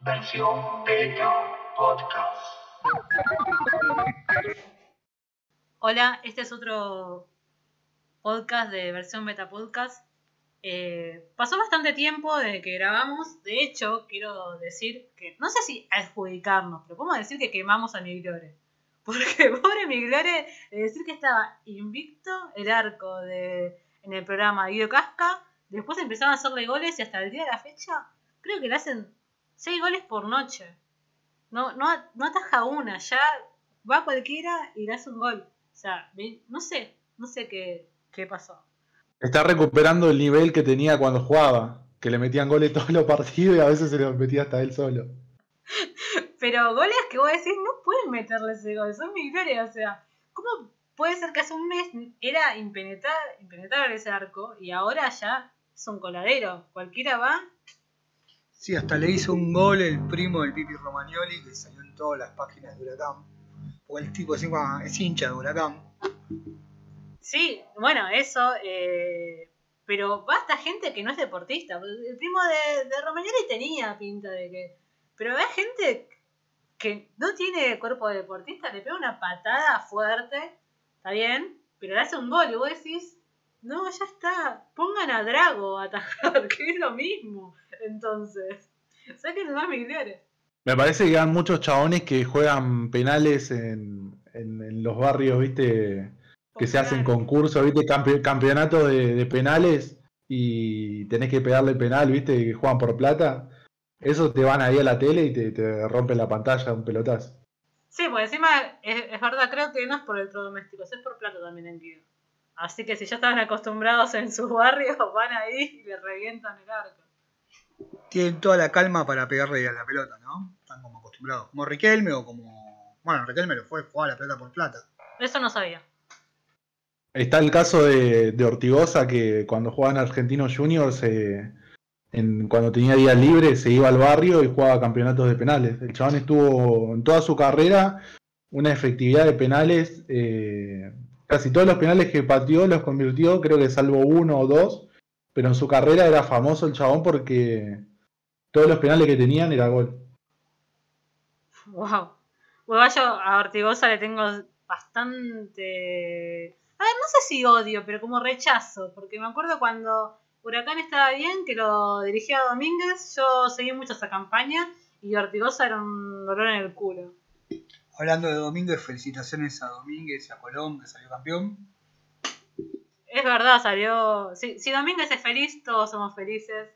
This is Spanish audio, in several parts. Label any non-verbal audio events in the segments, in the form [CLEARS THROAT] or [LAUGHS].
Versión Beta Podcast. Hola, este es otro podcast de versión Beta Podcast. Eh, pasó bastante tiempo desde que grabamos. De hecho, quiero decir que, no sé si adjudicarnos, pero podemos decir que quemamos a Migliore. [LAUGHS] Porque pobre Migliore, de decir que estaba invicto el arco de, en el programa Guido Casca, después empezaron a hacerle goles y hasta el día de la fecha, creo que le hacen 6 goles por noche. No, no, no ataja una, ya va cualquiera y le hace un gol. O sea, no sé, no sé qué, qué pasó. Está recuperando el nivel que tenía cuando jugaba, que le metían goles todos los partidos y a veces se los metía hasta él solo. [LAUGHS] Pero goles que vos decís no pueden meterle ese gol, son millonarios, o sea, ¿cómo puede ser que hace un mes era impenetrable, impenetrable ese arco y ahora ya es un coladero? Cualquiera va. Sí, hasta le hizo un gol el primo del Pipi Romagnoli que salió en todas las páginas de Huracán. O el tipo encima es hincha de Huracán. Sí, bueno, eso, eh, pero basta gente que no es deportista. El primo de, de Romagnoli tenía pinta de que... Pero hay gente que no tiene cuerpo de deportista, le pega una patada fuerte, está bien, pero le hace un gol y vos decís, no, ya está, pongan a Drago a atajar, [LAUGHS] que es lo mismo. Entonces, saquen más militares. Me parece que hay muchos chabones que juegan penales en, en, los barrios, viste, que se hacen concursos, viste, campeonatos de, de, penales y tenés que pegarle el penal, viste, que juegan por plata. Eso te van ahí a la tele y te, te rompe la pantalla un pelotazo. Sí, pues encima es, verdad, creo que no es por electrodomésticos, es por plato también en Guido. Así que si ya estaban acostumbrados en sus barrios, [LAUGHS] van ahí y le revientan el arco. Tienen toda la calma para pegarle a la pelota, ¿no? Están como acostumbrados. Como Riquelme o como. Bueno, Riquelme lo fue, jugaba la pelota por plata. Eso no sabía. Está el caso de, de Ortigosa que cuando jugaban Argentinos Juniors eh, cuando tenía días libres se iba al barrio y jugaba campeonatos de penales. El chabón estuvo en toda su carrera una efectividad de penales. Eh, casi todos los penales que pateó los convirtió, creo que salvo uno o dos. Pero en su carrera era famoso el chabón porque todos los penales que tenían era gol. Wow. Bueno, yo a Ortigosa le tengo bastante. A ver, no sé si odio, pero como rechazo. Porque me acuerdo cuando Huracán estaba bien, que lo dirigía Domínguez. Yo seguí mucho esa campaña y Ortigosa era un dolor en el culo. Hablando de Domínguez, felicitaciones a Domínguez y a Colón, que salió campeón. Es verdad, salió. Si, si Domínguez es feliz, todos somos felices.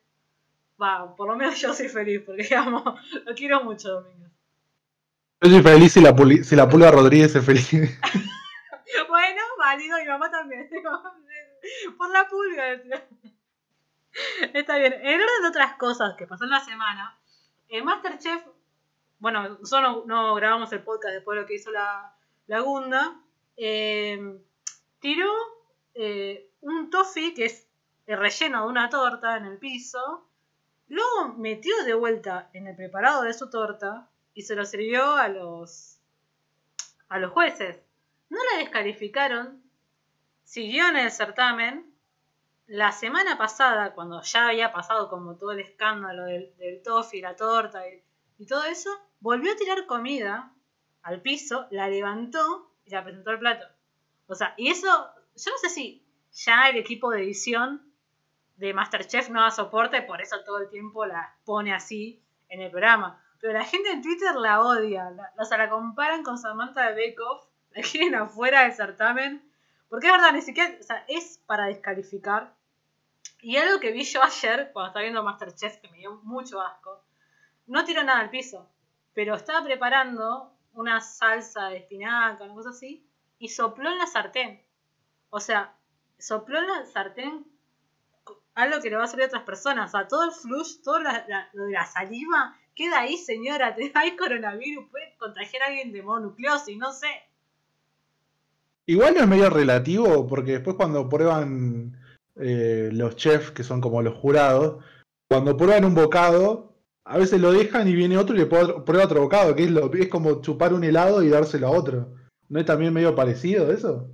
Va, por lo menos yo soy feliz, porque [LAUGHS] digamos, lo quiero mucho, Domínguez. Yo soy feliz si la, si la Pulga Rodríguez es feliz. [LAUGHS] bueno, válido, mi mamá también. [LAUGHS] por la pulga. Está bien. En orden de otras cosas que pasó en la semana, el Masterchef, bueno, nosotros no, grabamos el podcast después de lo que hizo la, la Gunda, eh, tiró eh, un toffee que es el relleno de una torta en el piso, luego metió de vuelta en el preparado de su torta y se lo sirvió a los, a los jueces. No la descalificaron, siguió en el certamen la semana pasada, cuando ya había pasado como todo el escándalo del, del toffee, la torta todo eso, volvió a tirar comida al piso, la levantó y la presentó al plato. O sea, y eso, yo no sé si ya el equipo de edición de Masterchef no da soporte, por eso todo el tiempo la pone así en el programa. Pero la gente en Twitter la odia, la, o sea, la comparan con Samantha de Bekoff, la quieren afuera del certamen. Porque es verdad, ni siquiera, o sea, es para descalificar y algo que vi yo ayer, cuando estaba viendo Masterchef, que me dio mucho asco, no tiró nada al piso, pero estaba preparando una salsa de espinaca, una cosa así, y sopló en la sartén. O sea, sopló en la sartén algo que le va a servir a otras personas. O sea, todo el flush, todo la, lo de la saliva, queda ahí, señora. Te hay coronavirus, puede contagiar a alguien de mononucleosis, no sé. Igual no es medio relativo, porque después cuando prueban eh, los chefs, que son como los jurados, cuando prueban un bocado, a veces lo dejan y viene otro y le prueba otro bocado, que es, lo, es como chupar un helado y dárselo a otro. ¿No es también medio parecido eso?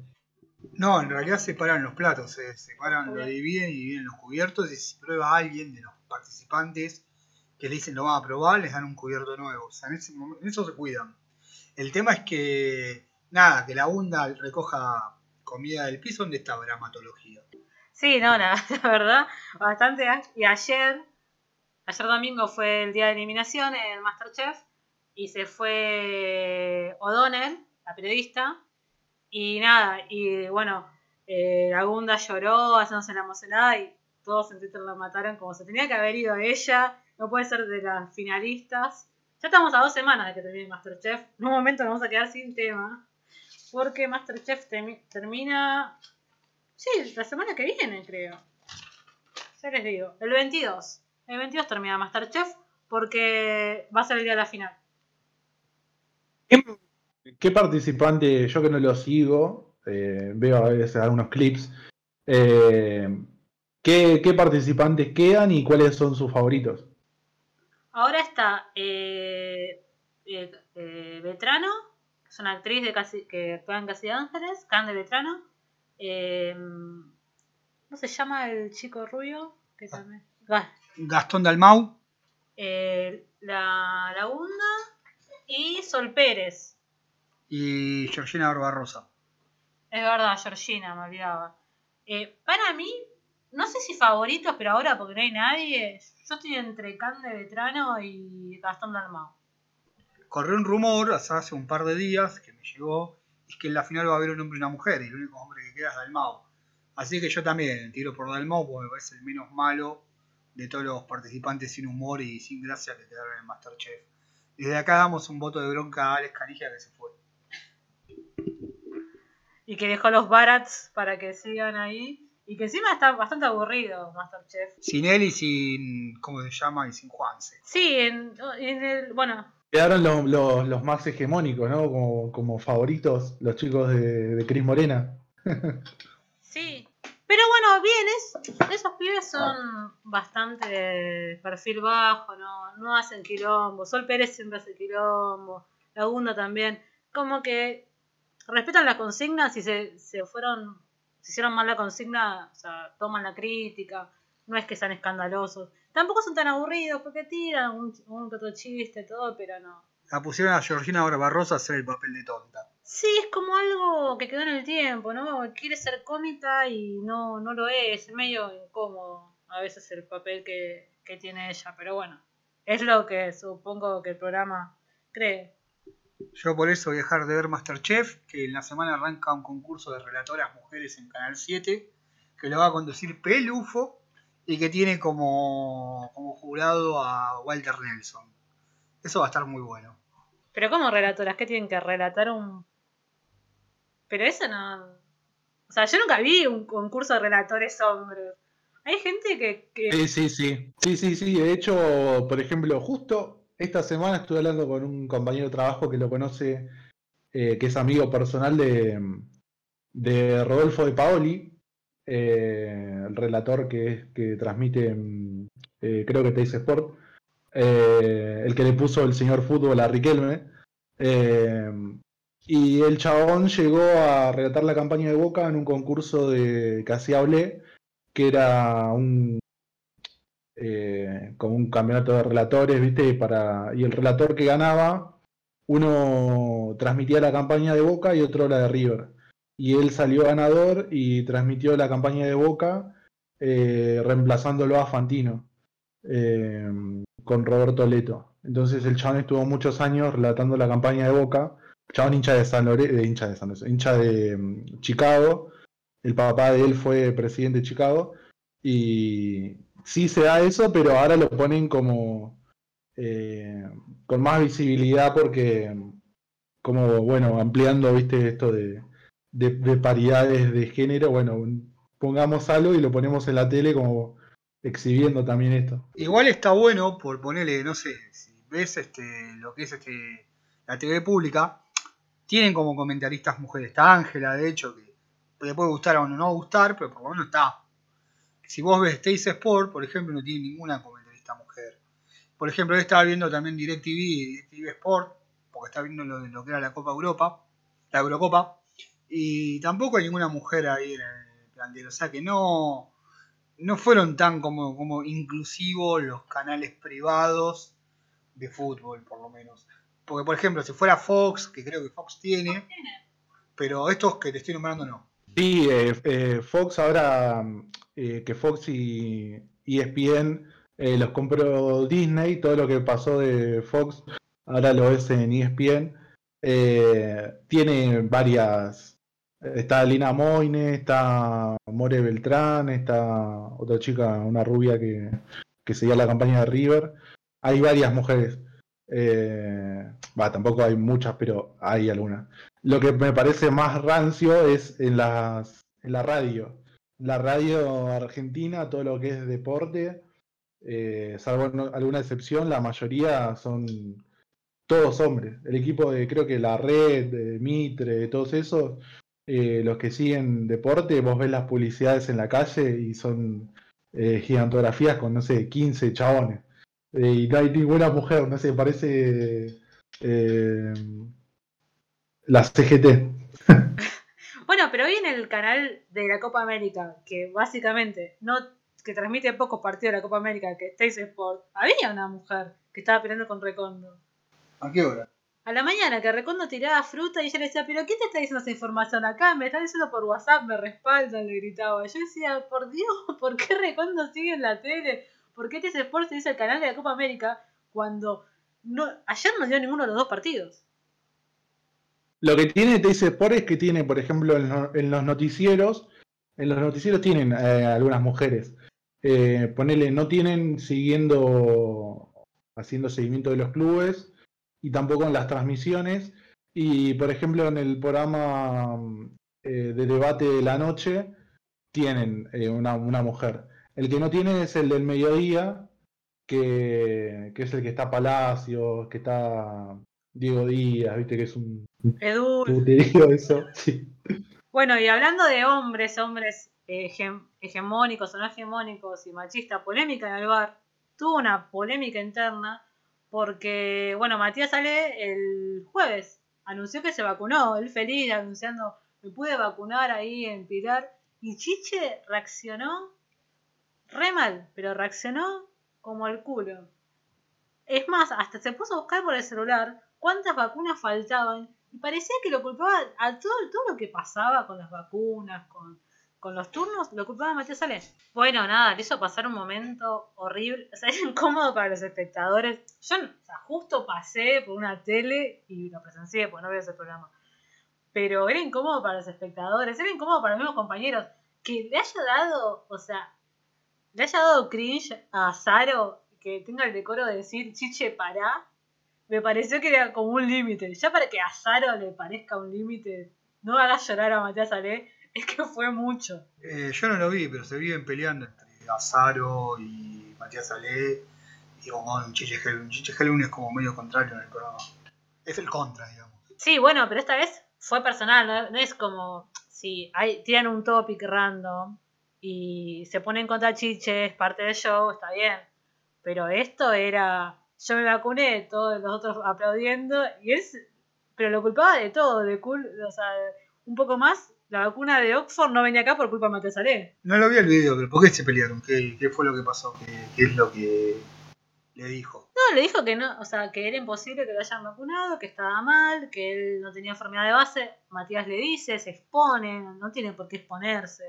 No, en realidad separan los platos, se separan, lo dividen y dividen los cubiertos y si prueba alguien de los participantes que le dicen lo van a probar, les dan un cubierto nuevo. O sea, en, ese momen- en eso se cuidan. El tema es que, nada, que la UNDA recoja comida del piso, ¿dónde está dramatología? Sí, no, la, [LAUGHS] la verdad, bastante. a- Y ayer, ayer domingo fue el día de eliminación en Masterchef y se fue O'Donnell, la periodista, y nada, y bueno, eh, la Gunda lloró, haciéndose la emocionada y todos en Twitter la mataron como se tenía que haber ido ella, no puede ser de las finalistas. Ya estamos a dos semanas de que termine Masterchef, en un momento nos vamos a quedar sin tema, porque Masterchef termi- termina Sí, la semana que viene, creo. Ya les digo. El 22. El 22 termina Masterchef porque va a ser el día de la final. ¿Qué participante, yo que no lo sigo, eh, veo a veces algunos clips, eh, ¿qué, qué participantes quedan y cuáles son sus favoritos? Ahora está eh, eh, Vetrano, que es una actriz de casi, que actúa en Casi de Ángeles, Cande Vetrano. Eh, ¿Cómo se llama el chico rubio? Que también. Ga- Gastón Dalmau, eh, la Lagunda y Sol Pérez. y Georgina Barbarosa. Es verdad, Georgina, me olvidaba. Eh, para mí, no sé si favoritos, pero ahora porque no hay nadie, yo estoy entre Cande Vetrano y Gastón Dalmau. Corrió un rumor hace hace un par de días que me llegó, es que en la final va a haber un hombre y una mujer, y el único hombre que queda es Dalmau. Así que yo también tiro por Dalmau porque me parece el menos malo de todos los participantes sin humor y sin gracia que quedaron en Masterchef. Desde acá damos un voto de bronca a Alex Canigia que se fue. Y que dejó los Barats para que sigan ahí. Y que encima está bastante aburrido Masterchef. Sin él y sin, ¿cómo se llama? Y sin Juanse. Sí, en, en el. Bueno, Quedaron los, los- los más hegemónicos, ¿no? Como, como favoritos, los chicos de, de Cris Morena. [LAUGHS] sí. Pero bueno, bien, es, esos pibes son bastante perfil bajo, no, no hacen quilombo. Sol Pérez siempre hace quilombo. Lagunda también. Como que respetan las consignas y se, se fueron, se hicieron mal la consigna, toman la crítica. No es que sean escandalosos. Tampoco son tan aburridos porque tiran un, un otro chiste, todo, pero no. La pusieron a Georgina Barbarosa a hacer el papel de tonta. Sí, es como algo que quedó en el tiempo, ¿no? Quiere ser cómica y no, no lo es, es medio incómodo a veces el papel que, que tiene ella, pero bueno, es lo que supongo que el programa cree. Yo por eso voy a dejar de ver Masterchef, que en la semana arranca un concurso de relatoras mujeres en Canal 7, que lo va a conducir Pelufo y que tiene como, como jurado a Walter Nelson. Eso va a estar muy bueno. Pero como relatoras, ¿qué tienen que relatar un...? Pero eso no... O sea, yo nunca vi un concurso de relatores hombres. Hay gente que... Sí, sí, sí. Sí, sí, sí. De hecho, por ejemplo, justo esta semana estuve hablando con un compañero de trabajo que lo conoce, eh, que es amigo personal de, de Rodolfo de Paoli, eh, el relator que, que transmite, mm, eh, creo que te dice Sport, eh, el que le puso el señor fútbol a Riquelme. Y el chabón llegó a relatar la campaña de Boca en un concurso de que hacía Olé, que era un eh, como un campeonato de relatores, ¿viste? Y el relator que ganaba, uno transmitía la campaña de Boca y otro la de River. Y él salió ganador y transmitió la campaña de Boca eh, reemplazándolo a Fantino eh, con Roberto Leto. Entonces el chabón estuvo muchos años relatando la campaña de Boca. Chabón hincha de San Lorenzo, hincha de San Lorenzo, hincha de mm, Chicago. El papá de él fue presidente de Chicago. Y sí se da eso, pero ahora lo ponen como eh, con más visibilidad porque como bueno, ampliando, viste, esto de, de, de paridades de género, bueno, pongamos algo y lo ponemos en la tele como exhibiendo también esto. Igual está bueno por ponerle, no sé, si ves este lo que es este la TV pública, tienen como comentaristas mujeres. Está Ángela, de hecho, que le puede gustar o no gustar, pero por lo menos está. Si vos ves Tays Sport, por ejemplo, no tiene ninguna comentarista mujer. Por ejemplo, él estaba viendo también DirecTV y DirecTV Sport, porque está viendo lo, lo que era la Copa Europa, la Eurocopa, y tampoco hay ninguna mujer ahí en el plantel. O sea que no, no fueron tan como, como inclusivos los canales privados de fútbol, por lo menos. Porque, por ejemplo, si fuera Fox, que creo que Fox tiene, pero estos que te estoy nombrando no. Sí, eh, eh, Fox ahora, eh, que Fox y ESPN eh, los compró Disney, todo lo que pasó de Fox ahora lo es en ESPN. Eh, tiene varias. Está Lina Moine, está More Beltrán, está otra chica, una rubia que, que seguía la campaña de River. Hay varias mujeres. Eh, tampoco hay muchas, pero hay algunas. Lo que me parece más rancio es en las en la radio. La radio argentina, todo lo que es deporte, eh, salvo alguna excepción, la mayoría son todos hombres. El equipo de, creo que la red, de Mitre, de todos esos, eh, los que siguen deporte, vos ves las publicidades en la calle y son gigantografías con, no sé, 15 chabones. Eh, y no hay ninguna mujer, no sé, parece eh, la CGT. [LAUGHS] Bueno, pero hoy en el canal de la Copa América, que básicamente no que transmite pocos partidos de la Copa América, que es Tays Sport, había una mujer que estaba peleando con Recondo. ¿A qué hora? A la mañana que Recondo tiraba fruta y ella le decía, pero ¿quién te está diciendo esa información acá? Me está diciendo por WhatsApp, me respaldan, le gritaba. Yo decía, por Dios, ¿por qué Recondo sigue en la tele? ¿Por qué Tays Sport se dice el canal de la Copa América cuando ayer no dio ninguno de los dos partidos? Lo que tiene Teis Sport es que tiene, por ejemplo, en, lo- en los noticieros, en los noticieros tienen eh, algunas mujeres. Eh, ponele, no tienen siguiendo, haciendo seguimiento de los clubes y tampoco en las transmisiones. Y, por ejemplo, en el programa eh, de debate de la noche tienen eh, una mujer. El que no tienen es el del mediodía, que, que es el que está Palacios, que está Diego Díaz, viste que es un Edu, puterío eso. [LAUGHS] Sí. Bueno, y hablando de hombres, hombres hege- hegemónicos o no hegemónicos y machista, polémica en el bar, tuvo una polémica interna porque, bueno, Matías sale el jueves, anunció que se vacunó, él feliz anunciando, me pude vacunar ahí en Pilar, y Chiche reaccionó re mal, pero reaccionó como el culo. Es más, hasta se puso a buscar por el celular cuántas vacunas faltaban y parecía que lo culpaba a todo, todo lo que pasaba con las vacunas, con, con los turnos, lo culpaba a Matías Salé. Bueno, nada, le hizo pasar un momento horrible, o sea, era [LAUGHS] incómodo para los espectadores. Yo, o sea, justo pasé por una tele y lo presencié, porque no veo ese programa. Pero era incómodo para los espectadores, era incómodo para los mismos compañeros. Que le haya dado, o sea, le haya dado cringe a Saro que tenga el decoro de decir, chiche, pará, me pareció que era como un límite. Ya para que a Saro le parezca un límite, no hagas llorar a Matías Ale, [LAUGHS] es que fue mucho. Eh, yo no lo vi, pero se viven peleando entre Azaro y Matías Salé y con Chiche Helun. Chiche Helun es como medio contrario en el programa. Es el contra, digamos. Sí, bueno, pero esta vez fue personal, no, no es como si hay, tiran un topic random y se ponen contra Chiche, es parte del show, está bien. Pero esto era, yo me vacuné, todos los otros aplaudiendo, y es, pero lo culpaba de todo, de cul, o sea, un poco más, la vacuna de Oxford no venía acá por culpa de Ale. No lo vi el video, pero ¿por qué se pelearon? ¿Qué, qué fue lo que pasó? ¿Qué, qué es lo que le dijo? No, le dijo que no, o sea, que era imposible que lo hayan vacunado, que estaba mal, que él no tenía enfermedad de base. Matías le dice, se expone, no tiene por qué exponerse,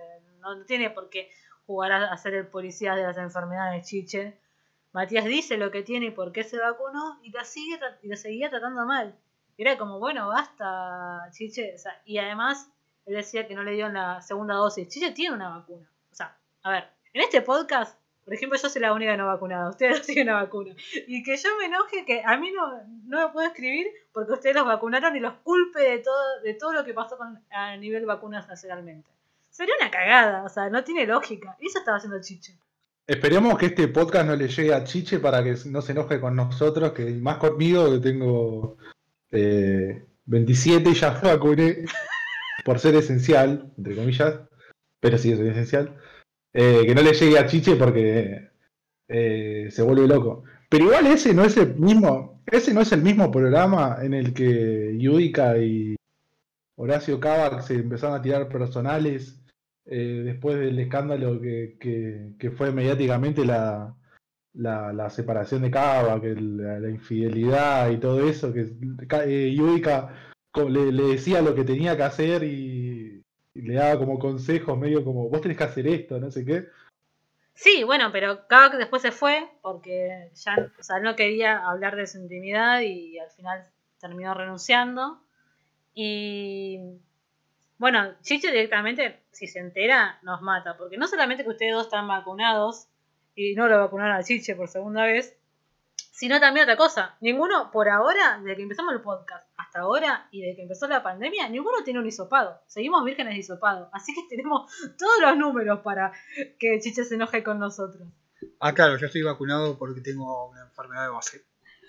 no tiene por qué jugar a, a ser el policía de las enfermedades chiche. Matías dice lo que tiene y por qué se vacunó y la sigue y la seguía tratando mal. Era como, bueno, basta, chiche. O sea, y además, él decía que no le dieron la segunda dosis. Chiche tiene una vacuna. O sea, a ver, en este podcast, por ejemplo, yo soy la única no vacunada. Ustedes no tienen una vacuna. Y que yo me enoje que a mí no, no me puedo escribir porque ustedes los vacunaron y los culpe de todo, de todo lo que pasó con, a nivel vacunas nacionalmente. Sería una cagada, o sea, no tiene lógica. Eso estaba haciendo Chiche. Esperemos que este podcast no le llegue a Chiche para que no se enoje con nosotros, que más conmigo, que tengo eh, 27 y ya vacuné por ser esencial, entre comillas, pero sí soy esencial. Eh, que no le llegue a Chiche porque eh, se vuelve loco. Pero igual ese no es el mismo, ese no es el mismo programa en el que Yudica y Horacio Cava se empezaron a tirar personales eh, después del escándalo que, que- fue mediáticamente la, la, separación de Cava, que la, infidelidad y todo eso, que eh, Yudica co- le, decía lo que tenía que hacer y, le daba como consejos, medio como, vos tenés que hacer esto, no sé qué. Sí, bueno, pero Kavak después se fue porque ya o sea, no quería hablar de su intimidad y al final terminó renunciando. Y bueno, Chiche directamente, si se entera, nos mata. Porque no solamente que ustedes dos están vacunados y no lo vacunaron a Chiche por segunda vez, sino también otra cosa. Ninguno, por ahora, desde que empezamos el podcast hasta ahora y desde que empezó la pandemia, ninguno tiene un hisopado. Seguimos vírgenes de hisopado. Así que tenemos todos los números para que Chiche se enoje con nosotros. Ah, claro, yo estoy vacunado porque tengo una enfermedad de base.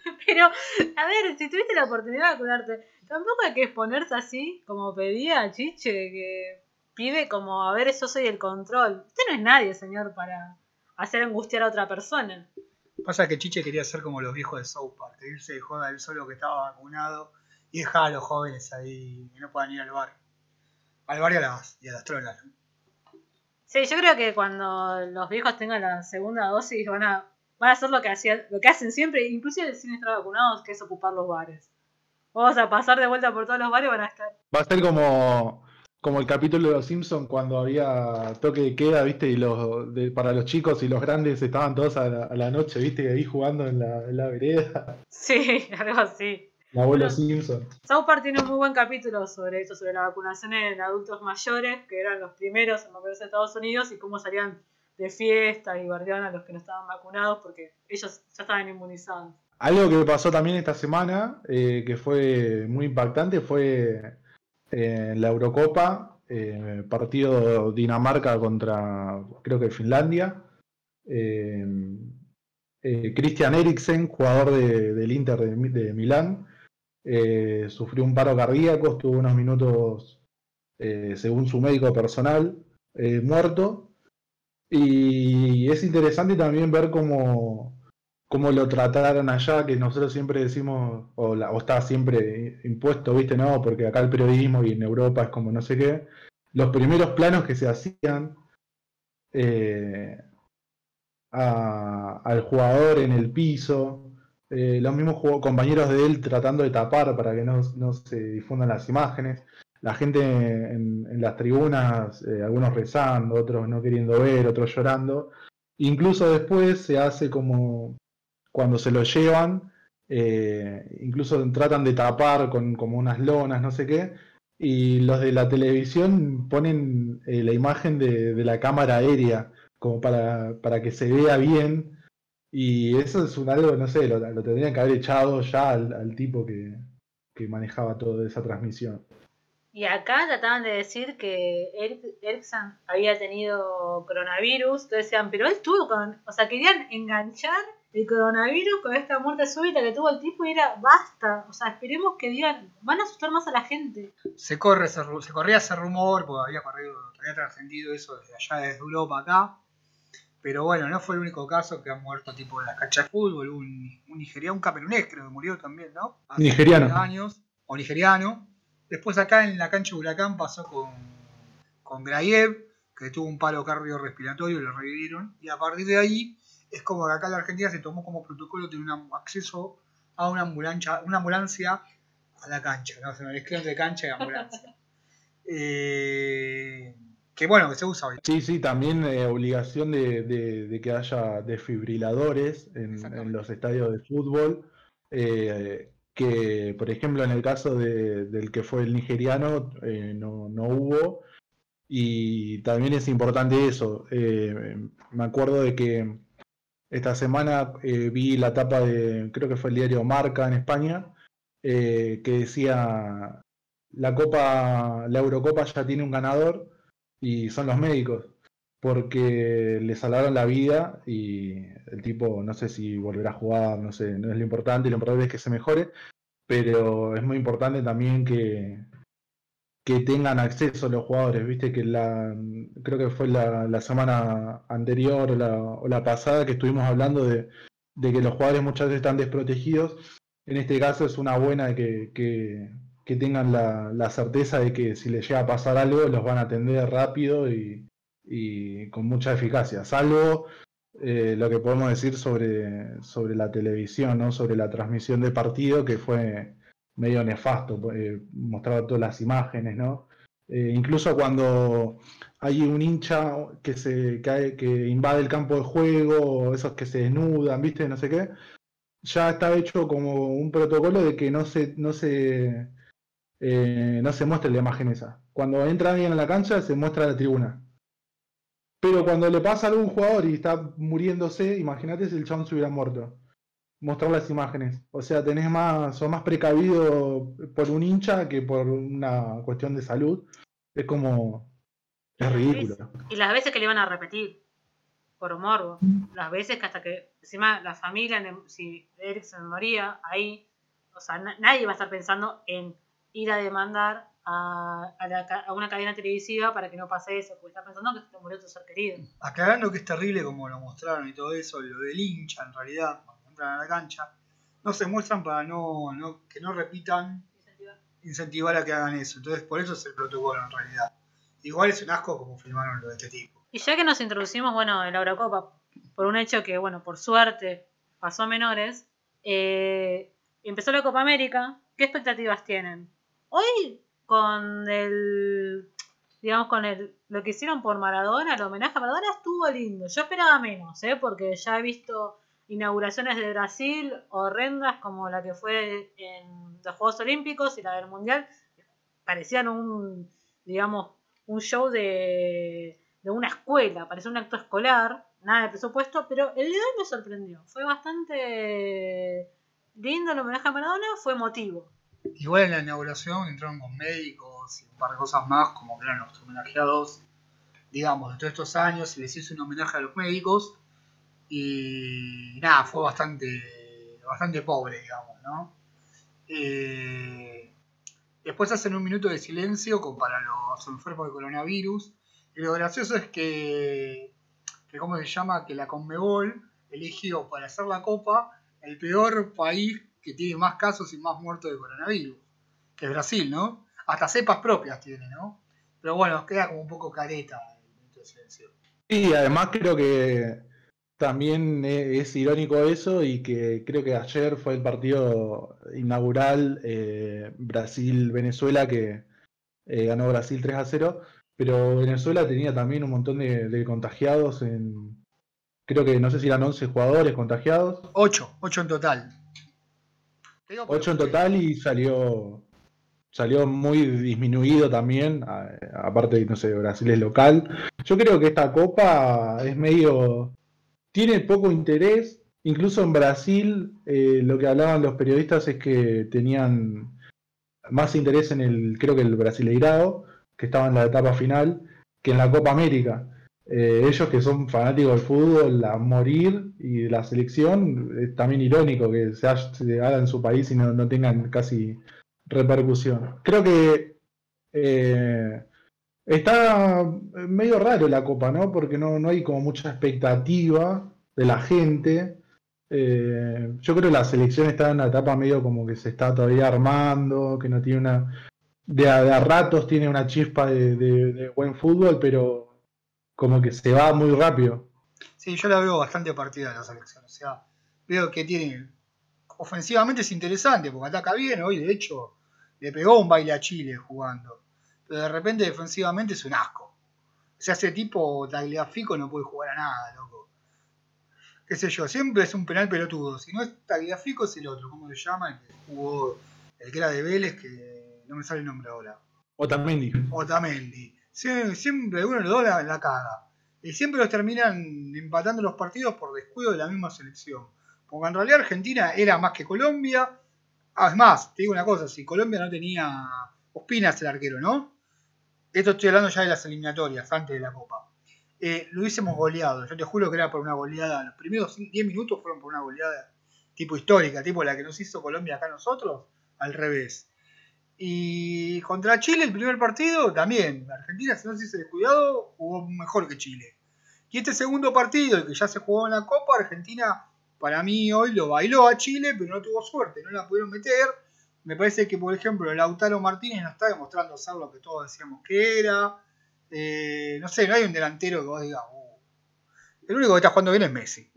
[LAUGHS] Pero, a ver, si tuviste la oportunidad de vacunarte, tampoco hay que exponerse así, como pedía Chiche, que pide como, a ver, yo soy el control. Usted no es nadie, señor, para hacer angustiar a otra persona. Pasa que Chiche quería ser como los viejos de South Park, que irse de joda él solo que estaba vacunado y dejar a los jóvenes ahí que no puedan ir al bar. Al bar y a las, y a las trolas. Sí, yo creo que cuando los viejos tengan la segunda dosis van a, van a hacer lo que, hacían, lo que hacen siempre, inclusive sin estar vacunados, que es ocupar los bares. Vamos a pasar de vuelta por todos los bares y van a estar... Va a ser como, como el capítulo de Los Simpsons cuando había toque de queda, ¿viste? Y los de- para los chicos y los grandes estaban todos a la, a la noche, ¿viste? Ahí jugando en la, en la vereda. Sí, [LAUGHS] algo así. El abuelo. Simpson. South Park tiene un muy buen capítulo sobre eso, sobre la vacunación en adultos mayores, que eran los primeros en moverse a Estados Unidos y cómo salían de fiesta y bardeaban a los que no estaban vacunados porque ellos ya estaban inmunizados. Algo que pasó también esta semana, eh, que fue muy impactante, fue eh, en la Eurocopa, eh, partido Dinamarca contra, creo que Finlandia. Eh, eh, Christian Eriksen, jugador de- del Inter de, Mi- de Milán, eh, sufrió un paro cardíaco, estuvo unos minutos, eh, según su médico personal, eh, muerto. Y es interesante también ver cómo, cómo lo trataron allá, que nosotros siempre decimos, o, la- o está siempre impuesto, ¿viste? No, porque acá el periodismo y en Europa es como no sé qué. Los primeros planos que se hacían eh, al jugador en el piso, eh, los mismos compañeros de él tratando de tapar para que no, se difundan las imágenes, la gente en, en las tribunas, eh, algunos rezando, otros no queriendo ver, otros llorando. Incluso después se hace como cuando se lo llevan, eh, incluso tratan de tapar con como unas lonas, no sé qué, y los de la televisión ponen eh, la imagen de, la cámara aérea como para, para que se vea bien. Y eso es un algo, no sé, lo, tendrían que haber echado ya al, al tipo que, que manejaba toda esa transmisión. Y acá trataban de decir que Eric- Ericsson había tenido coronavirus, entonces decían, pero él estuvo con, o sea, querían enganchar el coronavirus con esta muerte súbita que tuvo el tipo y era, basta, o sea, esperemos que digan, van a asustar más a la gente. Se, corre, se corría ese rumor, porque había corrido, había trascendido eso desde allá, desde Europa acá. Pero bueno, no fue el único caso que ha muerto tipo en las canchas de fútbol. Un, un nigeriano, un camerunés creo que murió también, ¿no? Hace Nigeriano. 30 años, o nigeriano. Después acá en la cancha de Huracán pasó con, con Grayev, que tuvo un paro cardiorrespiratorio y lo revivieron. Y a partir de ahí es como que acá en la Argentina se tomó como protocolo tener un acceso a una ambulancia, una ambulancia a la cancha, ¿no? Se me mezclan de cancha y ambulancia. [LAUGHS] Eh, que bueno, que se usa hoy. Sí, sí, también eh, obligación de, de- de que haya desfibriladores en, los estadios de fútbol. eh, que, por ejemplo, en el caso de- del que fue el nigeriano, eh, no, no hubo. Y también es importante eso. eh, me acuerdo de que esta semana eh, vi la tapa de, creo que fue el diario Marca en España, eh, que decía, la Copa, la Eurocopa ya tiene un ganador y son los médicos, porque le salvaron la vida y el tipo no sé si volverá a jugar, no sé, no es lo importante, lo importante es que se mejore, pero es muy importante también que, que tengan acceso los jugadores, viste que la creo que fue la, la semana anterior o la, pasada que estuvimos hablando de, de que los jugadores muchas veces están desprotegidos. En este caso es una buena que, que, que tengan la, la certeza de que si les llega a pasar algo los van a atender rápido y, y con mucha eficacia, salvo eh, lo que podemos decir sobre, sobre la televisión, ¿no? sobre la transmisión de partido, que fue medio nefasto, eh, mostraba todas las imágenes, ¿no? Eh, incluso cuando hay un hincha que se cae, que invade el campo de juego, esos que se desnudan, ¿viste? No sé qué, ya está hecho como un protocolo de que no se, no se, eh, no se muestre la imagen esa. Cuando entra alguien a la cancha se muestra la tribuna. Pero cuando le pasa a algún jugador y está muriéndose, imagínate si el chabón se hubiera muerto. Mostrar las imágenes. O sea, tenés más, sos más precavido por un hincha que por una cuestión de salud. Es como. Es ridículo. Y las veces que le iban a repetir, por morbo. Las veces que hasta que, encima, la familia, si Erickson moría, ahí, o sea, na- nadie va a estar pensando en ir a demandar a, a la ca- a una cadena televisiva para que no pase eso, porque está pensando que se te murió tu ser querido. Aclarando que es terrible como lo mostraron y todo eso, lo del hincha en realidad, cuando entran a la cancha, no se muestran para no, no- que no repitan, incentivar a que hagan eso. Entonces por eso es el protocolo en realidad. Igual es un asco como filmaron lo de este tipo. Y ya que nos introducimos, bueno, en la Eurocopa, por un hecho que, bueno, por suerte pasó a menores, eh, empezó la Copa América. ¿Qué expectativas tienen? Hoy, con el, digamos, con el, lo que hicieron por Maradona, el homenaje a Maradona estuvo lindo. Yo esperaba menos, ¿eh? Porque ya he visto inauguraciones de Brasil horrendas como la que fue en los Juegos Olímpicos y la del Mundial. Parecían un, digamos, un show de, de una escuela, parecía un acto escolar, nada de presupuesto, pero el de hoy me sorprendió. Fue bastante lindo el homenaje a Maradona, fue emotivo. Igual en la inauguración entraron con médicos y un par de cosas más, como que eran los homenajeados, digamos, de todos estos años, se les hizo un homenaje a los médicos y nada, fue bastante, bastante pobre, digamos, ¿no? Eh, después hacen un minuto de silencio para los enfermos de coronavirus y lo gracioso es que, que ¿cómo se llama? Que la Conmebol eligió para hacer la copa el peor país que tiene más casos y más muertos de coronavirus, que es Brasil, ¿no? Hasta cepas propias tiene, ¿no? Pero bueno, queda como un poco careta el minuto de silencio. Y además creo que también e- es irónico eso y que creo que ayer fue el partido inaugural eh, Brasil-Venezuela que eh, ganó Brasil 3 a 0, pero Venezuela tenía también un montón de, de contagiados en, creo que no sé si eran 11 jugadores contagiados, 8, 8 en total. Te digo porque 8 en total y salió salió muy disminuido también, aparte no sé, Brasil es local. Yo creo que esta copa es medio tiene poco interés, incluso en Brasil eh, lo que hablaban los periodistas es que tenían más interés en el creo que el Brasileirao, que estaba en la etapa final, que en la Copa América. Eh, ellos que son fanáticos del fútbol a morir y de la selección, es también irónico que se, ha- se haga en su país y no, no tengan casi repercusión. Creo que eh, está medio raro la copa, ¿no? Porque no, no hay como mucha expectativa de la gente. Eh, yo creo que la selección está en una etapa medio como que se está todavía armando, que no tiene una... De a, de ratos tiene una chispa de, de- de buen fútbol, pero como que se va muy rápido. Sí, yo la veo bastante partida la selección. O sea, veo que tiene. Ofensivamente es interesante porque ataca bien. Hoy, de hecho, le pegó un baile a Chile jugando. Pero de repente, defensivamente es un asco. O sea, ese tipo Tagliafico no puede jugar a nada, loco. Qué sé yo, siempre es un penal pelotudo. Si no es Tagliafico, es el otro. ¿Cómo se llama? El que jugó. El que era de Vélez, que no me sale el nombre ahora. Otamendi. Otamendi. Sie- Siempre uno de los dos la, la caga. Y siempre los terminan empatando los partidos por descuido de la misma selección. Porque en realidad Argentina era más que Colombia. Además, te digo una cosa, si Colombia no tenía Ospina es el arquero, ¿no? Esto estoy hablando ya de las eliminatorias, antes de la Copa. Eh, lo hubiésemos goleado. Yo te juro que era por una goleada. Los primeros 10 minutos fueron por una goleada tipo histórica, tipo la que nos hizo Colombia acá nosotros, al revés. Y contra Chile, el primer partido, también. Argentina, si no se hizo descuidado, jugó mejor que Chile. Y este segundo partido, el que ya se jugó en la Copa, Argentina, para mí hoy lo bailó a Chile, pero no tuvo suerte, no la pudieron meter. Me parece que, por ejemplo, Lautaro Martínez no está demostrando ser lo que todos decíamos que era. Eh, no sé, no hay un delantero que vos digas, "Uh". el único que está jugando bien es Messi.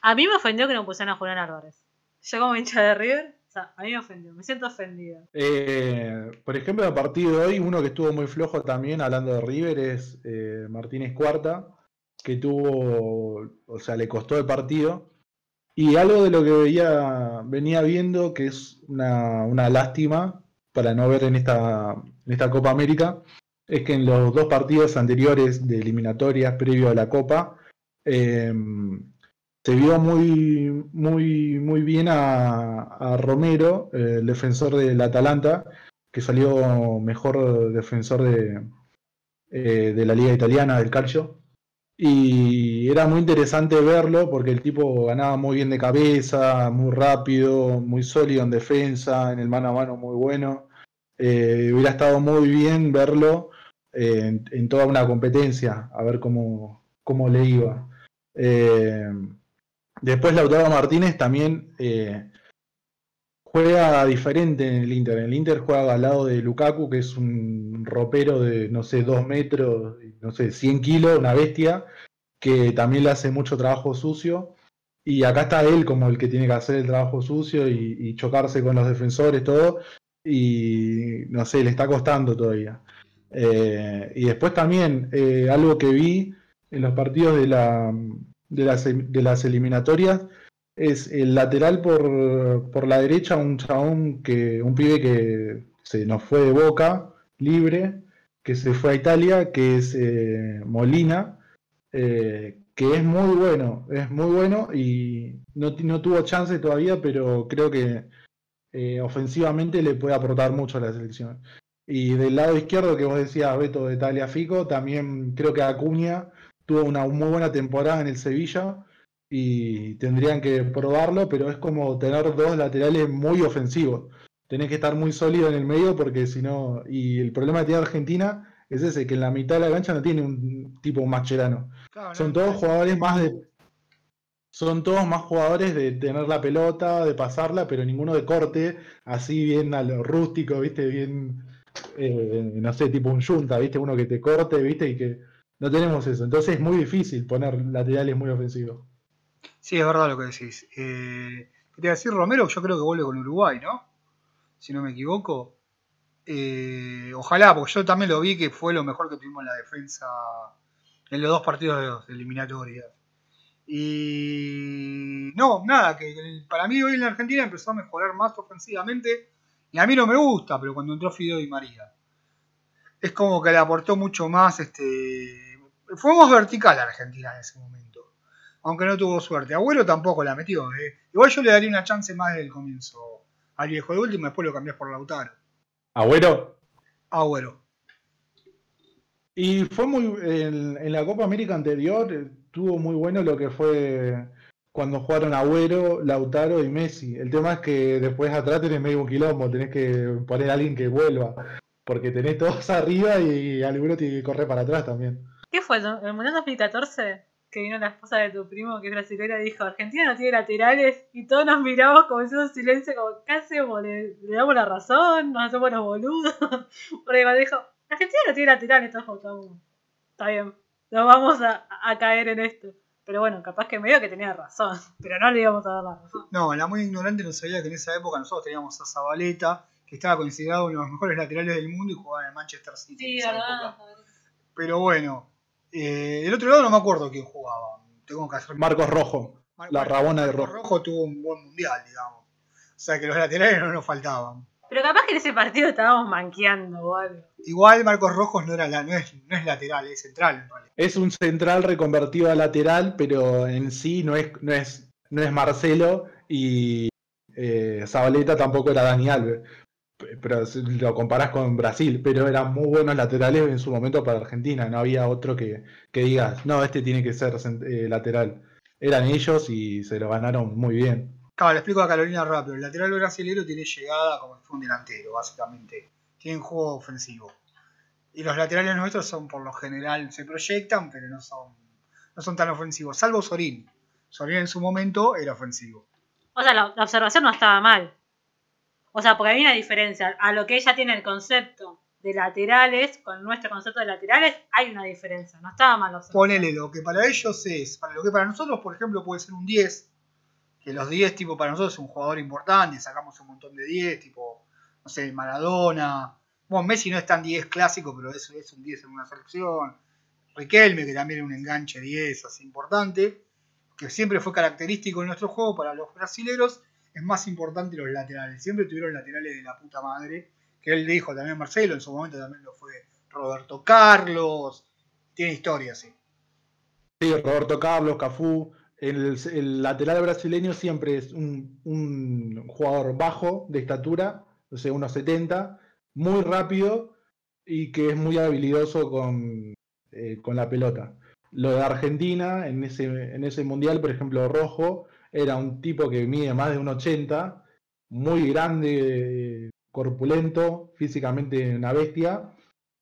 A mí me ofendió que no pusieran a Julián Álvarez. Yo como hincha de River, o sea, a mí me ofendió, me siento ofendida. Eh, por ejemplo, a partir de hoy, uno que estuvo muy flojo también, hablando de River, es eh, Martínez Cuarta, que tuvo, o sea, le costó el partido. Y algo de lo que veía, venía viendo, que es una, lástima para no ver en esta, en esta Copa América, es que en los dos partidos anteriores de eliminatorias previo a la Copa, eh, se vio muy, muy, muy bien a, a Romero, el defensor del Atalanta, que salió mejor defensor de, eh, de la liga italiana del calcio. Y era muy interesante verlo porque el tipo ganaba muy bien de cabeza, muy rápido, muy sólido en defensa, en el mano a mano muy bueno. Eh, hubiera estado muy bien verlo eh, en, toda una competencia, a ver cómo, cómo le iba. Eh, después Lautaro Martínez también eh, juega diferente en el Inter. En el Inter juega al lado de Lukaku, que es un ropero de, no sé, 2 metros, no sé, 100 kilos, una bestia, que también le hace mucho trabajo sucio. Y acá está él como el que tiene que hacer el trabajo sucio y, chocarse con los defensores, todo. Y no sé, le está costando todavía. Eh, y después también eh, algo que vi en los partidos de, la, de, las, de las eliminatorias es el lateral por, por la derecha, un chabón que, un pibe que se nos fue de boca, libre, que se fue a Italia, que es eh, Molina, eh, que es muy bueno, es muy bueno y no, no tuvo chance todavía, pero creo que eh, ofensivamente le puede aportar mucho a la selección. Y del lado izquierdo que vos decías, Beto de Taliafico, también creo que Acuña tuvo una muy buena temporada en el Sevilla y tendrían que probarlo, pero es como tener dos laterales muy ofensivos. Tenés que estar muy sólido en el medio porque si no. Y el problema que tiene Argentina es ese, que en la mitad de la cancha no tiene un tipo mascherano. Claro, Son no, todos no, jugadores más de. Son todos más jugadores de tener la pelota, de pasarla, pero ninguno de corte, así bien a lo rústico, ¿viste? Bien, eh, no sé, tipo un yunta, ¿viste? Uno que te corte, ¿viste? Y que no tenemos eso. Entonces es muy difícil poner laterales muy ofensivos. Sí, es verdad lo que decís. Eh, ¿Qué te iba a decir Romero? Yo creo que vuelve con Uruguay, ¿no? Si no me equivoco. Eh, ojalá, porque yo también lo vi que fue lo mejor que tuvimos en la defensa en los dos partidos de, eliminatorias. Y no, nada, que para mí hoy en la Argentina empezó a mejorar más ofensivamente. Y a mí no me gusta, pero cuando entró Fideo y María. Es como que le aportó mucho más. este Fuimos vertical a Argentina en ese momento. Aunque no tuvo suerte. Abuelo tampoco la metió. ¿eh? Igual yo le daría una chance más desde el comienzo al viejo de último. Después lo cambiás por Lautaro. Agüero. Agüero. Y fue muy. En, en la Copa América anterior eh, tuvo muy bueno lo que fue cuando jugaron Agüero, Lautaro y Messi. El tema es que después atrás tenés medio un quilombo, tenés que poner a alguien que vuelva. Porque tenés todos [LAUGHS] arriba y alguno tiene que correr para atrás también. ¿Qué fue? ¿El el Mundial 2014? Que vino la esposa de tu primo, que es brasileña, dijo, Argentina no tiene laterales, y todos nos miramos como un silencio, como, ¿qué hacemos? ¿Le, le damos la razón? ¿Nos hacemos los boludos? [LAUGHS] Porque cuando dijo, Argentina no tiene laterales, todos como, "Estamos- está bien, no vamos a, a caer en esto. Pero bueno, capaz que medio que tenía razón, pero no le íbamos a dar la razón. No, la muy ignorante no sabía que en esa época nosotros teníamos a Zabaleta, que estaba considerado uno de los mejores laterales del mundo y jugaba en el Manchester City. en esa época. Pero bueno, eh, del otro lado no me acuerdo quién jugaba. Tengo que hacer Marcos Rojo. Mar- la Mar- Rabona de Marcos Rojo. Rojo tuvo un buen mundial, digamos. O sea que los laterales no nos faltaban. Pero capaz que en ese partido estábamos manqueando o algo. Igual Marcos Rojos no era la, no es, no es lateral, es central en realidad. Es un central reconvertido a lateral, pero en sí no es, no es, no es Marcelo y eh, Zabaleta tampoco era Dani Alves. Pero si lo comparás con Brasil, pero eran muy buenos laterales en su momento para Argentina. No había otro que, que digas, no, este tiene que ser eh, lateral. Eran ellos y se lo ganaron muy bien. Claro, le explico a Carolina rápido. El lateral brasilero tiene llegada como si fuera un delantero, básicamente. Tienen juego ofensivo. Y los laterales nuestros son, por lo general, se proyectan, pero no son, no son tan ofensivos. Salvo Sorín. Sorín en su momento era ofensivo. O sea, la, la observación no estaba mal. O sea, porque hay una diferencia. A lo que ella tiene el concepto de laterales, con nuestro concepto de laterales, hay una diferencia. No estaba mal. Ponele lo que para ellos es, para lo que para nosotros, por ejemplo, puede ser un 10, que los 10, tipo, para nosotros es un jugador importante, sacamos un montón de 10, tipo, no sé, Maradona. Bueno, Messi no es tan 10 clásico, pero eso es un 10 en una selección. Riquelme, que también es un enganche 10 así importante, que siempre fue característico en nuestro juego para los brasileros, es más importante los laterales. Siempre tuvieron laterales de la puta madre, que él dijo también Marcelo, en su momento también lo fue Roberto Carlos, tiene historia, sí. Sí, Roberto Carlos, Cafú. El, lateral brasileño siempre es un, un jugador bajo de estatura, o sea, unos 70, muy rápido y que es muy habilidoso con, eh, con la pelota. Lo de Argentina, en ese, en ese mundial, por ejemplo, Rojo, era un tipo que mide más de un 80, muy grande, corpulento, físicamente una bestia,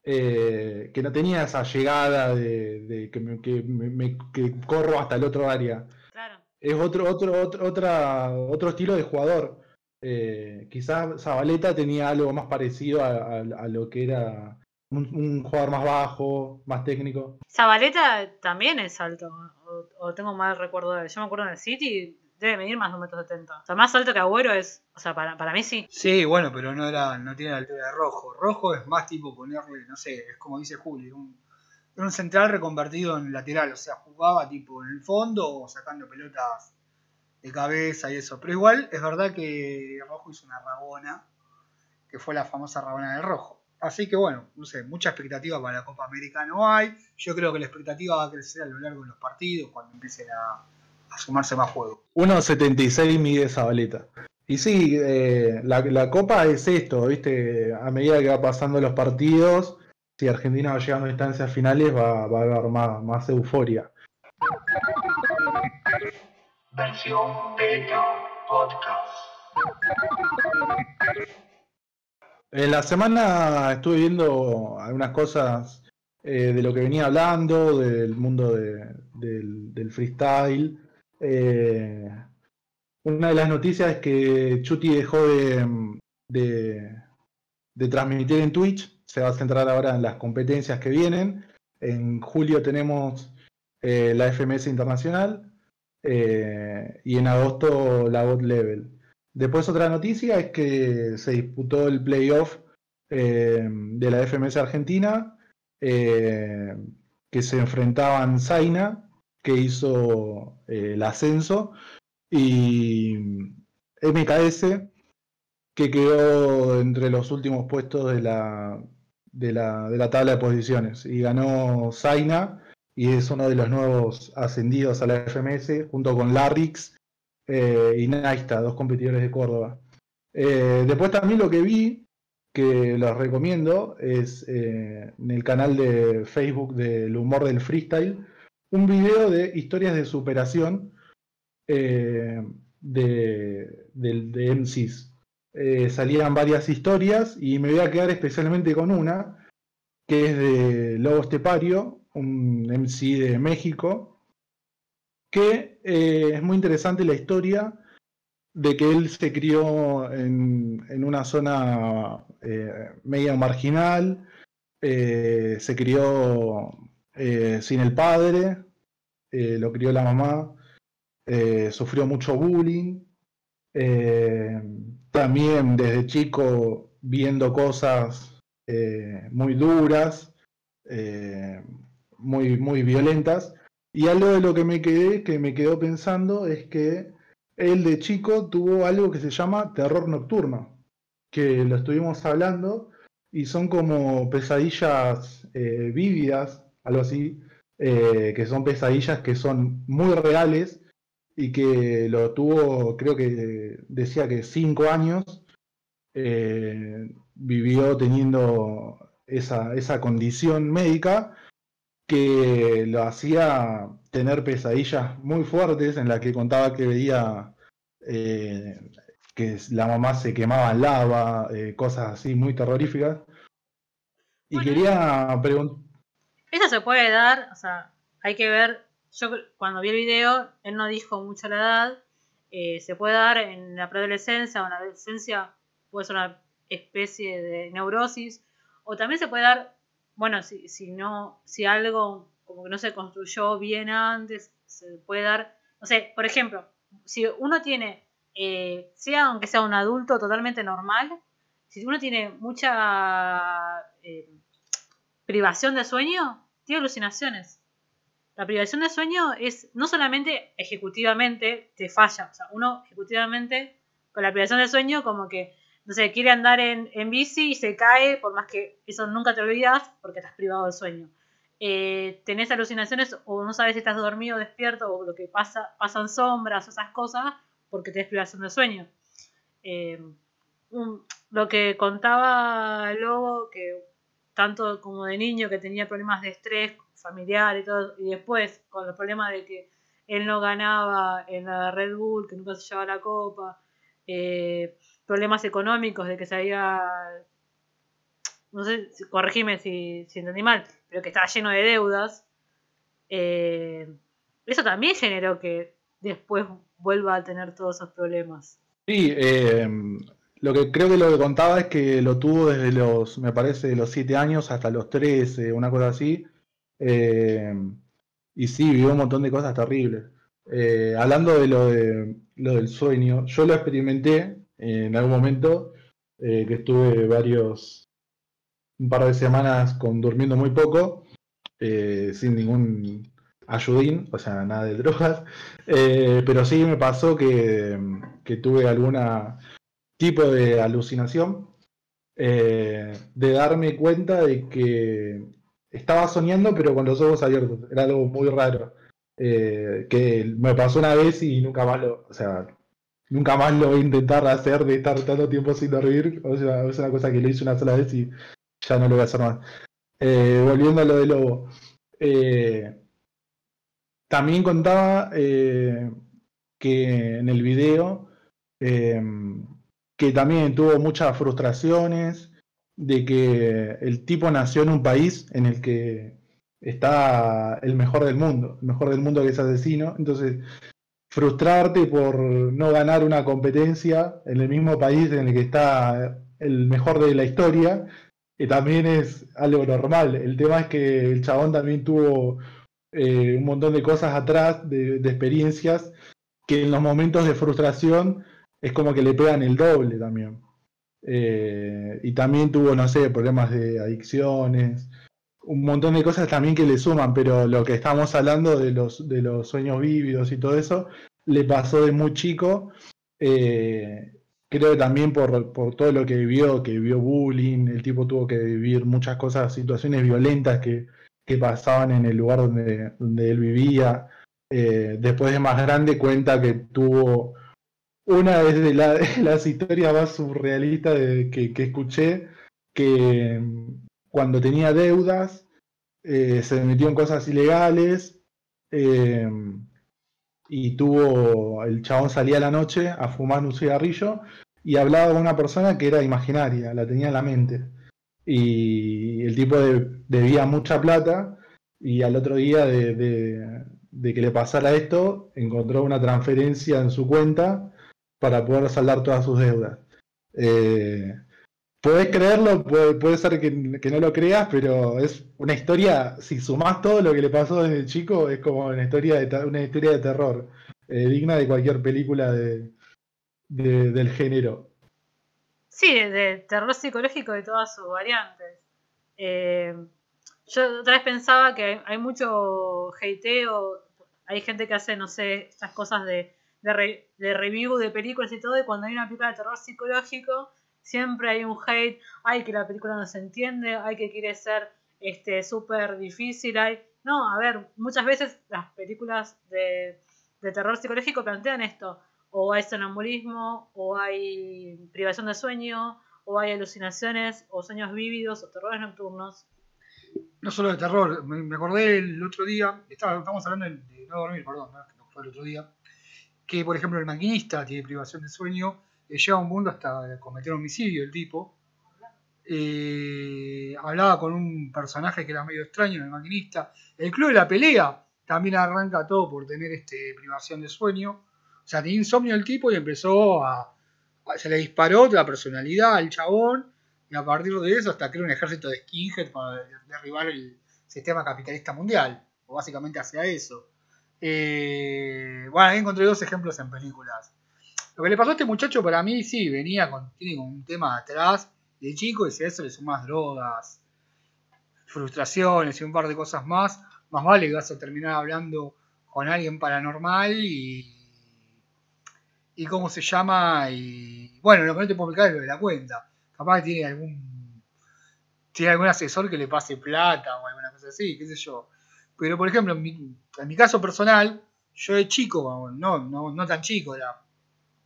eh, que no tenía esa llegada de, de que, me, que, me- que corro hasta el otro área. Claro. Es otro, otro, otro, otra, otro estilo de jugador. Eh, quizás Zabaleta tenía algo más parecido a, a- a lo que era un, un jugador más bajo, más técnico. Zabaleta también es alto. O, o tengo mal recuerdo de él. Yo me acuerdo el City, debe medir más de un metro setenta. O sea, más alto que Agüero es. O sea, para, para mí sí. Sí, bueno, pero no era, no tiene la altura de rojo. Rojo es más tipo ponerle, no sé, es como dice Juli, un, un central reconvertido en lateral, o sea, jugaba tipo en el fondo o sacando pelotas de cabeza y eso. Pero igual es verdad que Rojo hizo una rabona, que fue la famosa rabona del Rojo. Así que bueno, no sé, mucha expectativa para la Copa América no hay. Yo creo que la expectativa va a crecer a lo largo de los partidos cuando empiecen a, a sumarse más juegos. 1.76 mide Zabaleta. Y sí, eh, la, la copa es esto, ¿viste? A medida que va pasando los partidos, si Argentina va llegando a instancias finales, va, va a haber más, más euforia. Versión Beta Podcast. En la semana estuve viendo algunas cosas eh, de lo que venía hablando, del mundo de- del, del freestyle. Eh, una de las noticias es que Chuti dejó de, transmitir en Twitch, se va a centrar ahora en las competencias que vienen. En julio tenemos eh, la FMS Internacional eh, y en agosto la God Level. Después otra noticia es que se disputó el playoff de la FMS Argentina, que se enfrentaban Zaina, que hizo eh, el ascenso, y MKS, que quedó entre los últimos puestos de la, de la, de la tabla de posiciones. Y ganó Zaina, y es uno de los nuevos ascendidos a la FMS, junto con Larrix eh, y Naista, dos competidores de Córdoba. Eh, después también lo que vi, que los recomiendo, es eh, en el canal de Facebook del humor del freestyle, un video de historias de superación eh, de, del- de MCs. Eh, salían varias historias y me voy a quedar especialmente con una, que es de Lobo Estepario, un MC de México, que eh, es muy interesante la historia de que él se crió en, en una zona media marginal, se crió eh, sin el padre, eh, lo crió la mamá, eh, sufrió mucho bullying, también desde chico viendo cosas muy duras, muy, muy violentas. Y algo de lo que me quedé, que me quedó pensando, es que él de chico tuvo algo que se llama terror nocturno, que lo estuvimos hablando, y son como pesadillas vívidas, algo así, eh, que son pesadillas que son muy reales y que lo tuvo, creo que decía que cinco años, eh, vivió teniendo esa, esa condición médica que lo hacía tener pesadillas muy fuertes en las que contaba que veía eh, que la mamá se quemaba en lava, eh, cosas así muy terroríficas. Y Bueno. quería preguntar, Eso se puede dar, o sea, hay que ver. Yo cuando vi el video, él no dijo mucho la edad. eh, se puede dar en la preadolescencia o en la adolescencia puede ser una especie de neurosis, o también se puede dar, bueno, si, si no, si algo como que no se construyó bien antes, se puede dar, no sé, por ejemplo, si uno tiene, eh, sea aunque sea un adulto totalmente normal, si uno tiene mucha eh, privación de sueño, tiene alucinaciones. La privación de sueño es no solamente ejecutivamente te falla, o sea, uno ejecutivamente con la privación de sueño como que, no sé, quiere andar en, en bici y se cae, por más que eso nunca te olvidas porque estás privado de sueño. Eh, tenés alucinaciones o no sabes si estás dormido o despierto o lo que pasa, pasan sombras o esas cosas porque tenés privación de sueño. Eh, lo que contaba Lobo, que tanto como de niño que tenía problemas de estrés familiar y todo, y después con los problemas de que él no ganaba en la Red Bull, que nunca se llevaba la copa, eh, problemas económicos de que se había, no sé, corregime si, si entendí mal, pero que estaba lleno de deudas, eh, eso también generó que después vuelva a tener todos esos problemas. Sí, eh, lo que creo que lo que contaba es que lo tuvo desde los, me parece, los 7 años hasta los 13, una cosa así. Eh, y sí, vivió un montón de cosas terribles. Eh, hablando de lo, de lo del sueño, yo lo experimenté en algún momento, eh, que estuve varios, un par de semanas con durmiendo muy poco, eh, sin ningún ayudín, o sea, nada de drogas. [LAUGHS] Eh, pero sí me pasó que, que tuve alguna tipo de alucinación, eh, de darme cuenta de que estaba soñando pero con los ojos abiertos. Era algo muy raro. eh, que me pasó una vez y nunca más lo, o sea, nunca más lo voy a intentar hacer de estar tanto tiempo sin dormir. O sea, es una cosa que lo hice una sola vez y ya no lo voy a hacer más. Eh, volviendo a lo de Lobo. También contaba que en el video que también tuvo muchas frustraciones de que el tipo nació en un país en el que está el mejor del mundo, el mejor del mundo que es asesino, entonces frustrarte por no ganar una competencia en el mismo país en el que está el mejor de la historia, que también es algo normal. El tema es que el chabón también tuvo eh, un montón de cosas atrás, de, de experiencias, que en los momentos de frustración es como que le pegan el doble también. Eh, y también tuvo, no sé, problemas de adicciones, un montón de cosas también que le suman, pero lo que estamos hablando de los, de los sueños vívidos y todo eso, le pasó de muy chico. eh, creo que también por, por todo lo que vivió, que vivió bullying, el tipo tuvo que vivir muchas cosas, situaciones violentas que, que pasaban en el lugar donde, donde él vivía. Eh, después de más grande cuenta que tuvo una de la- [LAUGHS] las historias más surrealistas que, escuché, que mm, cuando tenía deudas eh, se metió en cosas ilegales eh, y tuvo, el chabón salía a la noche a fumar un cigarrillo y hablaba con una persona que era imaginaria, la tenía en la mente. Y el tipo de- debía mucha plata y al otro día de que le pasara esto, encontró una transferencia en su cuenta para poder saldar todas sus deudas. Eh, Podés creerlo, puede, ser que, no lo creas, pero es una historia, si sumás todo lo que le pasó desde chico, es como una historia de, una historia de terror, eh, digna de cualquier película de, de- del género. Sí, de, terror psicológico de todas sus variantes. Eh, yo otra vez pensaba que hay, hay mucho hateo, hay gente que hace, no sé, estas cosas de, de, re- de review de películas y todo, y cuando hay una película de terror psicológico, siempre hay un hate, ay que la película no se entiende, ay que quiere ser este súper difícil, hay... No, a ver, muchas veces las películas de, de terror psicológico plantean esto, o hay sonambulismo, o hay privación de sueño, o hay alucinaciones, o sueños vívidos, o terrores nocturnos. No solo de terror, me, acordé el otro día, estaba, estamos hablando de, no dormir, perdón, no fue el otro día, que por ejemplo el maquinista tiene privación de sueño, eh, llega a un mundo hasta cometer homicidio el tipo. Eh, hablaba con un personaje que era medio extraño el maquinista. El club de la pelea también arranca todo por tener este, privación de sueño. O sea, tenía insomnio el tipo y empezó a, se le disparó la personalidad al chabón y a partir de eso hasta creó un ejército de skinhead para derribar el sistema capitalista mundial, o básicamente hacia eso. Eh, bueno, encontré dos ejemplos en películas. Lo que le pasó a este muchacho para mí, sí, venía con, tiene un tema atrás de chico y si a eso le sumas drogas, frustraciones y un par de cosas más, más vale que vas a terminar hablando con alguien paranormal y. y cómo se llama. y. bueno, lo que no te puedo explicar es lo de la cuenta. Capaz que tiene algún. tiene algún asesor que le pase plata o alguna cosa así, qué sé yo. Pero por ejemplo, en mi, en mi caso personal, yo de chico, no, no, no tan chico, era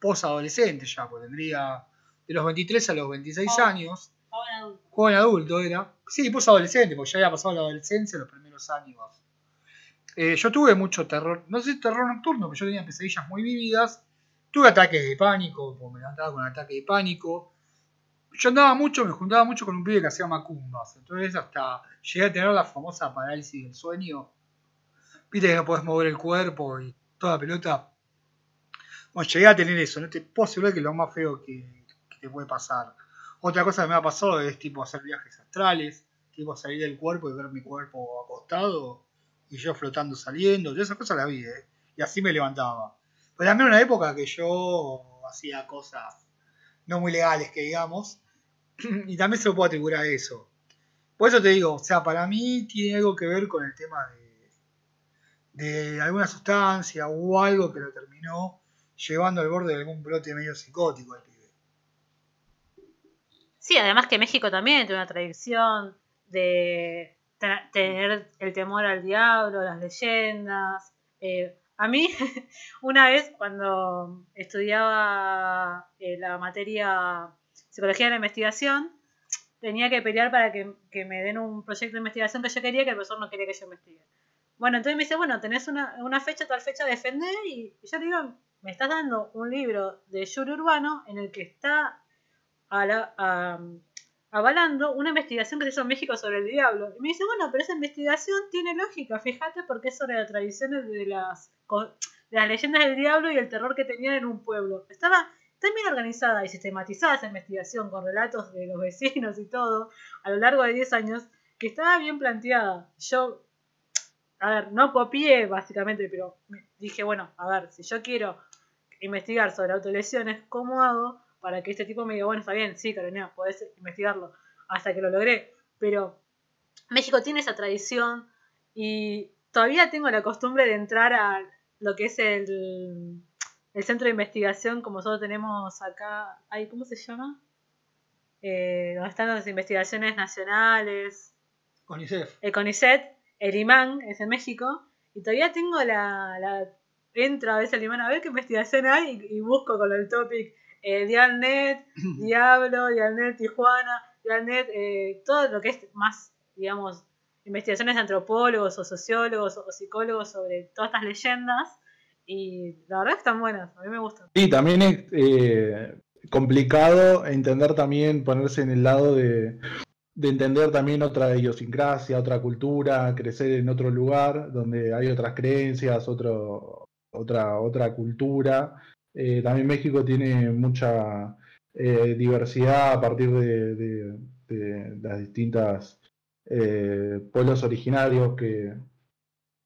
posadolescente ya, pues tendría de los 23 a los 26 Oh. años. Joven adulto. Joven adulto era. Sí, posadolescente, porque ya había pasado la adolescencia en los primeros años. Eh, yo tuve mucho terror, no sé si terror nocturno, pero yo tenía pesadillas muy vívidas. Tuve ataques de pánico, porque me levantaba con ataque de pánico. Yo andaba mucho, me juntaba mucho con un pibe que hacía macumbas. Entonces hasta llegué a tener la famosa parálisis del sueño. Viste que no podés mover el cuerpo y toda pelota. Bueno, llegué a tener eso, no te puedo asegurar que es lo más feo que, te puede pasar. Otra cosa que me ha pasado es tipo hacer viajes astrales, tipo salir del cuerpo y ver mi cuerpo acostado y yo flotando saliendo, yo esas cosas las vi, ¿eh? y así me levantaba. Pero también una época que yo hacía cosas no muy legales, que digamos, [CLEARS THROAT] y también se lo puedo atribuir a eso. Por eso te digo, o sea, para mí tiene algo que ver con el tema de, de alguna sustancia o algo que lo terminó llevando al borde de algún brote medio psicótico el pibe. Sí, además que México también tiene una tradición de tener el temor al diablo, las leyendas. Eh, a mí, [LAUGHS] una vez cuando estudiaba eh, la materia psicología de la investigación, tenía que pelear para que, que me den un proyecto de investigación que yo quería que el profesor no quería que yo investigue. Bueno, entonces me dice, bueno, tenés una, una fecha, tal fecha defender, y yo le digo, me estás dando un libro de Yuri Urbano en el que está a la- a- avalando una investigación que se hizo en México sobre el diablo. Y me dice, bueno, pero esa investigación tiene lógica, fíjate, porque es sobre las tradiciones de las, de las leyendas del diablo y el terror que tenían en un pueblo. Estaba tan bien organizada y sistematizada esa investigación con relatos de los vecinos y todo a lo largo de 10 años que estaba bien planteada. Yo, a ver, no copié básicamente, pero dije, bueno, a ver, si yo quiero investigar sobre autolesiones, ¿cómo hago para que este tipo me diga, bueno, está bien, sí, Carolina, podés investigarlo, hasta que lo logré? Pero México tiene esa tradición y todavía tengo la costumbre de entrar a lo que es el, el centro de investigación, como nosotros tenemos acá, ay, ¿cómo se llama? Eh, donde están las investigaciones nacionales, Con ISEF. el CONICET, el imán es en México, y todavía tengo la, la entro a veces al imán a ver qué investigación hay y, y busco con el topic eh, Dialnet, [CLEARS THROAT] Diablo, Dialnet Tijuana, Dialnet, eh, todo lo que es más, digamos, investigaciones de antropólogos o sociólogos o psicólogos sobre todas estas leyendas, y la verdad están buenas, a mí me gustan. Sí, también es eh, complicado entender también, ponerse en el lado de, de entender también otra idiosincrasia, otra cultura, crecer en otro lugar donde hay otras creencias, otro, otra, otra cultura. Eh, también México tiene mucha eh, diversidad a partir de, las distintas pueblos originarios que,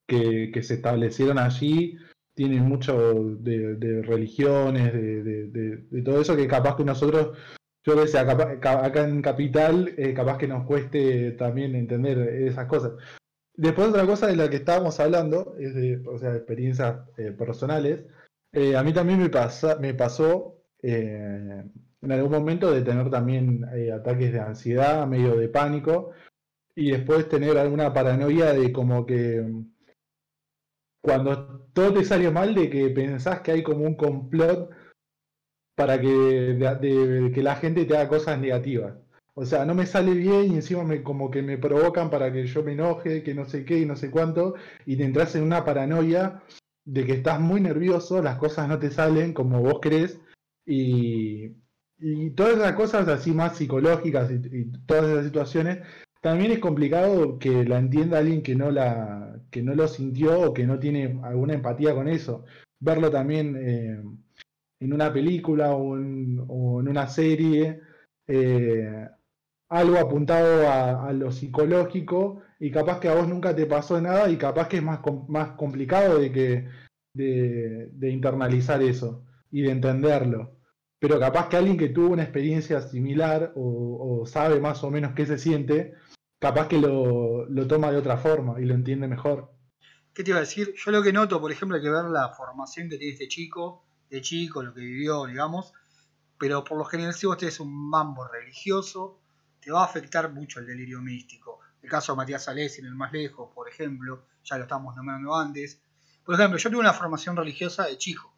que se establecieron allí tienen mucho de, religiones, de, todo eso que capaz que nosotros, yo que sé, acá, en Capital, eh, capaz que nos cueste también entender esas cosas. Después otra cosa de la que estábamos hablando, es de, o sea, experiencias eh, personales, eh, a mí también me, pasa, me pasó en algún momento de tener también ataques de ansiedad, medio de pánico, y después tener alguna paranoia de como que cuando todo te sale mal de que pensás que hay como un complot para que, de- que la gente te haga cosas negativas. O sea, no me sale bien y encima me, como que me provocan para que yo me enoje, que no sé qué y no sé cuánto, y te entras en una paranoia de que estás muy nervioso, las cosas no te salen como vos crees, y, y todas esas cosas así más psicológicas y todas esas situaciones también es complicado que la entienda alguien que no la que no lo sintió o que no tiene alguna empatía con eso. Verlo también eh, en una película o en, una serie eh, algo apuntado a, lo psicológico y capaz que a vos nunca te pasó nada y capaz que es más, más complicado de, que, de, internalizar eso y de entenderlo. Pero capaz que alguien que tuvo una experiencia similar o sabe más o menos qué se siente, capaz que lo, lo, toma de otra forma y lo entiende mejor. ¿Qué te iba a decir? Yo lo que noto, por ejemplo, hay que ver la formación que tiene este chico, de chico, lo que vivió, digamos, pero por lo general si vos tenés un mambo religioso, te va a afectar mucho el delirio místico. El caso de Matías Alessi en el más lejos, por ejemplo, ya lo estábamos nombrando antes. Por ejemplo, yo tuve una formación religiosa de chico.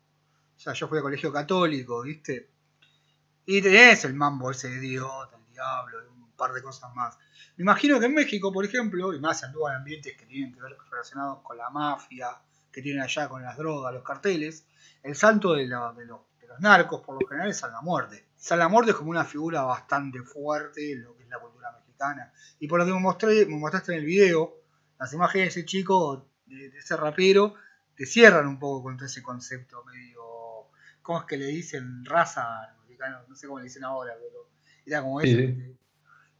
O sea, yo fui a colegio católico, ¿viste? Y tenés el mambo ese de Dios, del diablo, par de cosas más. Me imagino que en México, por ejemplo, y más en ambientes que tienen que ver relacionados con la mafia, que tienen allá con las drogas, los carteles, el santo de, la, de, los, de los narcos, por lo general, es San la Muerte. San la Muerte es como una figura bastante fuerte en lo que es la cultura mexicana. Y por lo que me, mostré, me mostraste en el video, las imágenes de ese chico, de, de ese rapero, te cierran un poco con todo ese concepto medio. ¿Cómo es que le dicen raza? No sé cómo le dicen ahora, pero era como eso. Sí.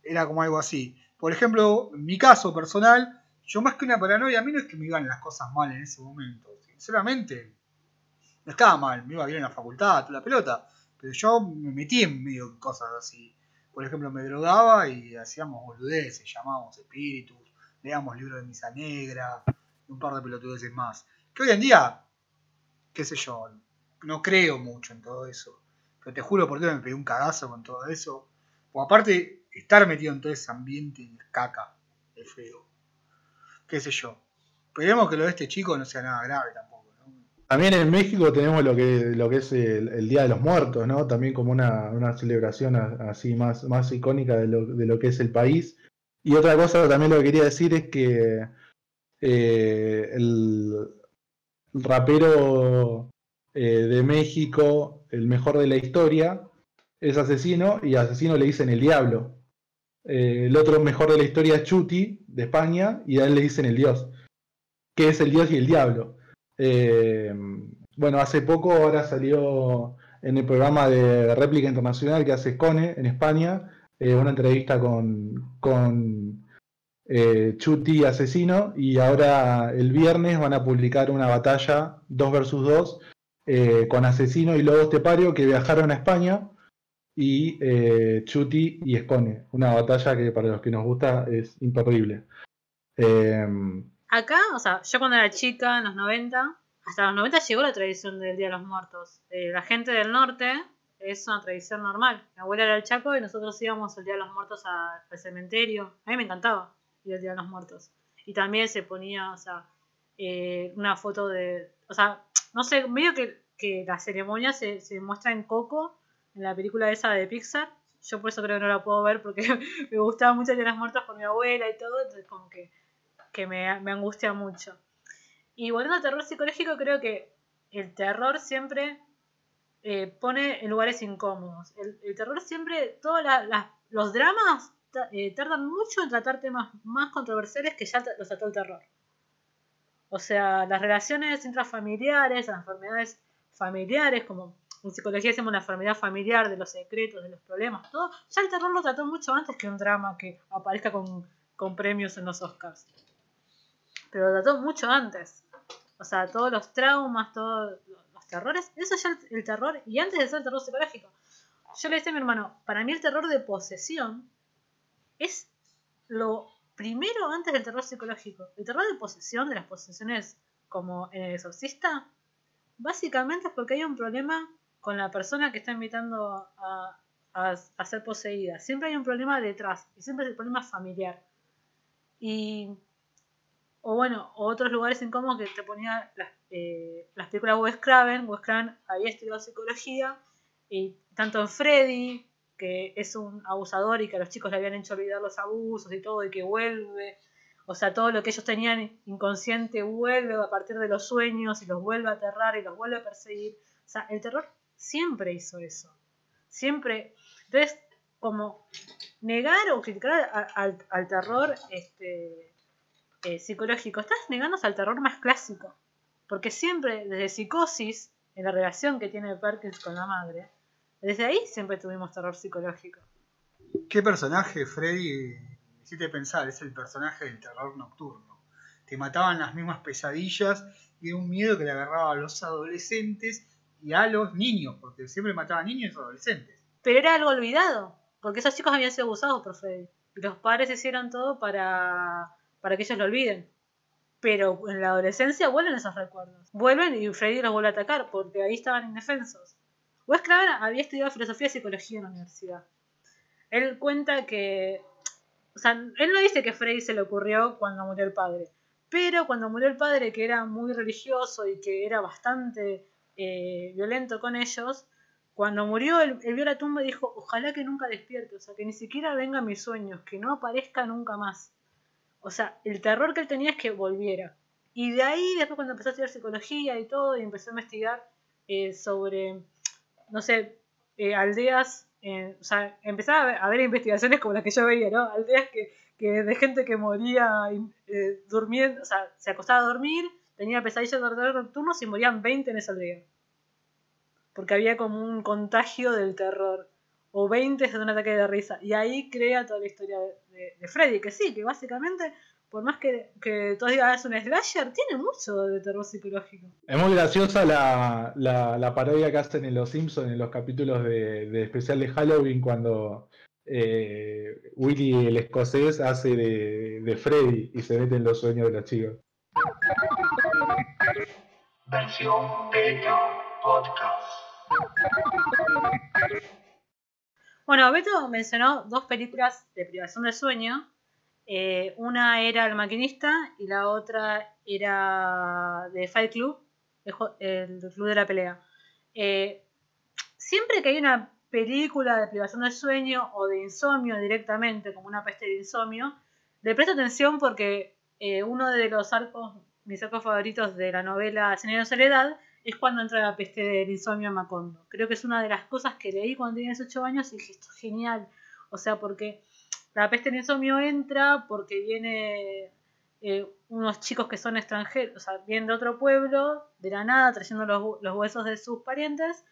Era como algo así. Por ejemplo, en mi caso personal, yo más que una paranoia, a mí no es que me iban las cosas mal en ese momento. Sinceramente, no estaba mal, me iba bien en la facultad, toda la pelota. Pero yo me metí en medio de cosas así. Por ejemplo, me drogaba y hacíamos boludeces, llamábamos espíritus, leíamos libros de misa negra, y un par de pelotudeces más. Que hoy en día, qué sé yo, no creo mucho en todo eso. Pero te juro por Dios me pegué un cagazo con todo eso. O aparte, estar metido en todo ese ambiente de caca es feo. Qué sé yo. Esperemos que lo de este chico no sea nada grave tampoco. También en México tenemos lo que, lo que es el, Día de los Muertos, ¿no? También como una, una celebración así más, más icónica de lo, de lo que es el país. Y otra cosa también lo que quería decir es que eh, el, el, rapero eh, de México, el mejor de la historia, es asesino y asesino le dicen el diablo. Eh, el otro mejor de la historia es Chuti, de España, y a él le dicen el dios, que es el dios y el diablo. Eh, bueno, hace poco ahora salió en el programa de réplica internacional que hace Cone en España, eh, una entrevista con, con Chuti Asesino, y ahora el viernes van a publicar una batalla 2 versus 2 con Asesino y Lobo Estepario que viajaron a España y eh, Chuti y Escone. Una batalla que para los que nos gusta es imperdible. Eh, Acá, o sea, yo cuando era chica, en los 90, hasta los 90 llegó la tradición del Día de los Muertos. Eh, la gente del norte es una tradición normal. Mi abuela era el Chaco y nosotros íbamos el Día de los Muertos al cementerio. A mí me encantaba ir el Día de los Muertos. Y también se ponía, o sea, eh, una foto de. O sea, no sé, medio que, que la ceremonia se, se muestra en Coco en la película esa de Pixar. Yo por eso creo que no la puedo ver porque [LAUGHS] me gustaba mucho las muertas por mi abuela y todo, entonces como que, que me, me, angustia mucho. Y volviendo al terror psicológico, creo que el terror siempre eh, pone en lugares incómodos. El, el terror siempre, todos los dramas eh, tardan mucho en tratar temas más controversiales que ya los trató el terror. O sea, las relaciones intrafamiliares, las enfermedades familiares, como en psicología decimos la enfermedad familiar, de los secretos, de los problemas, todo. Ya el terror lo trató mucho antes que un drama que aparezca con, con premios en los Oscars. Pero lo trató mucho antes. O sea, todos los traumas, todos los terrores, eso ya el, el terror, y antes de ser el terror psicológico. Yo le decía a mi hermano, para mí el terror de posesión es lo primero antes del terror psicológico. El terror de posesión, de las posesiones como en el exorcista, básicamente es porque hay un problema con la persona que está invitando a, a, a, ser poseída. Siempre hay un problema detrás, y siempre es el problema familiar. Y, o bueno, otros lugares incómodos que te ponía las, eh, las películas Wes Craven. Wes Craven había estudiado psicología, y tanto en Freddy, que es un abusador y que a los chicos le habían hecho olvidar los abusos y todo, y que vuelve. O sea, todo lo que ellos tenían inconsciente vuelve a partir de los sueños y los vuelve a aterrar y los vuelve a perseguir. O sea, el terror siempre hizo eso. Siempre. Entonces, como negar o criticar al, terror este, eh, psicológico, estás negándose al terror más clásico. Porque siempre, desde psicosis, en la relación que tiene Perkins con la madre, desde ahí siempre tuvimos terror psicológico. ¿Qué personaje, Freddy, hiciste pensar? Es el personaje del terror nocturno. Te mataban las mismas pesadillas y un miedo que le agarraba a los adolescentes y a los niños, porque siempre mataba a niños y adolescentes. Pero era algo olvidado, porque esos chicos habían sido abusados por Freddy. Y los padres hicieron todo para, para que ellos lo olviden. Pero en la adolescencia vuelven esos recuerdos. Vuelven y Freddy los vuelve a atacar, porque ahí estaban indefensos. Wes Craven había estudiado filosofía y psicología en la universidad. Él cuenta que. O sea, él no dice que Freddy se le ocurrió cuando murió el padre. Pero cuando murió el padre, que era muy religioso y que era bastante eh, violento con ellos, cuando murió, él, él vio la tumba y dijo, ojalá que nunca despierte, o sea, que ni siquiera venga a mis sueños, que no aparezca nunca más. O sea, el terror que él tenía es que volviera. Y de ahí, después cuando empezó a estudiar psicología y todo, y empezó a investigar eh, sobre, no sé, eh, aldeas, eh, o sea, empezaba a ver, investigaciones como las que yo veía, ¿no? Aldeas que, que de gente que moría eh, durmiendo, o sea, se acostaba a dormir, tenía pesadillas de terror nocturnos y morían 20 en esa aldea. Porque había como un contagio del terror. O 20 de un ataque de risa. Y ahí crea toda la historia de, Freddy. Que sí, que básicamente, por más que, todos digan "Ah, es un slasher, tiene mucho de terror psicológico. Es muy graciosa la parodia que hacen en Los Simpsons en los capítulos de, de especial de Halloween cuando eh, Willy el escocés hace de, de Freddy y se mete en los sueños de los chicos. Versión Beta Podcast. Bueno, Beto mencionó dos películas de privación de sueño. Eh, una era El Maquinista y la otra era de Fight Club, el, Club de la Pelea. Eh, siempre que hay una película de privación de sueño o de insomnio directamente, como una peste de insomnio, le presto atención porque eh, uno de los arcos, mis arcos favoritos de la novela Señor de Soledad, es cuando entra la peste del insomnio en Macondo. Creo que es una de las cosas que leí cuando tenía 18 años y dije, esto es genial. O sea, porque la peste del insomnio entra porque viene eh, unos chicos que son extranjeros, o sea, vienen de otro pueblo, de la nada, trayendo los, los huesos de sus parientes.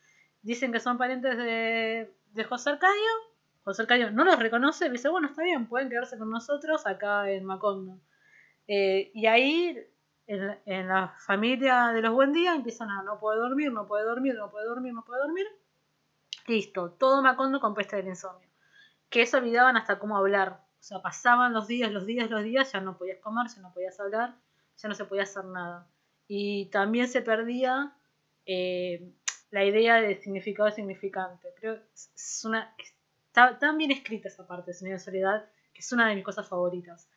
Dicen que son parientes de, de José Arcadio. José Arcadio no los reconoce y dice, bueno, está bien, pueden quedarse con nosotros acá en Macondo. Eh, y ahí en, en la familia de los buen día empiezan a no puede dormir, no puede dormir, no puede dormir, no puede dormir. Listo, todo Macondo con peste del insomnio. Que se olvidaban hasta cómo hablar. O sea, pasaban los días, los días, los días, ya no podías comer, ya no podías hablar, ya no se podía hacer nada. Y también se perdía eh, la idea de significado significante. Creo que es una. Está tan bien escrita esa parte de Sonido de Soledad, que es una de mis cosas favoritas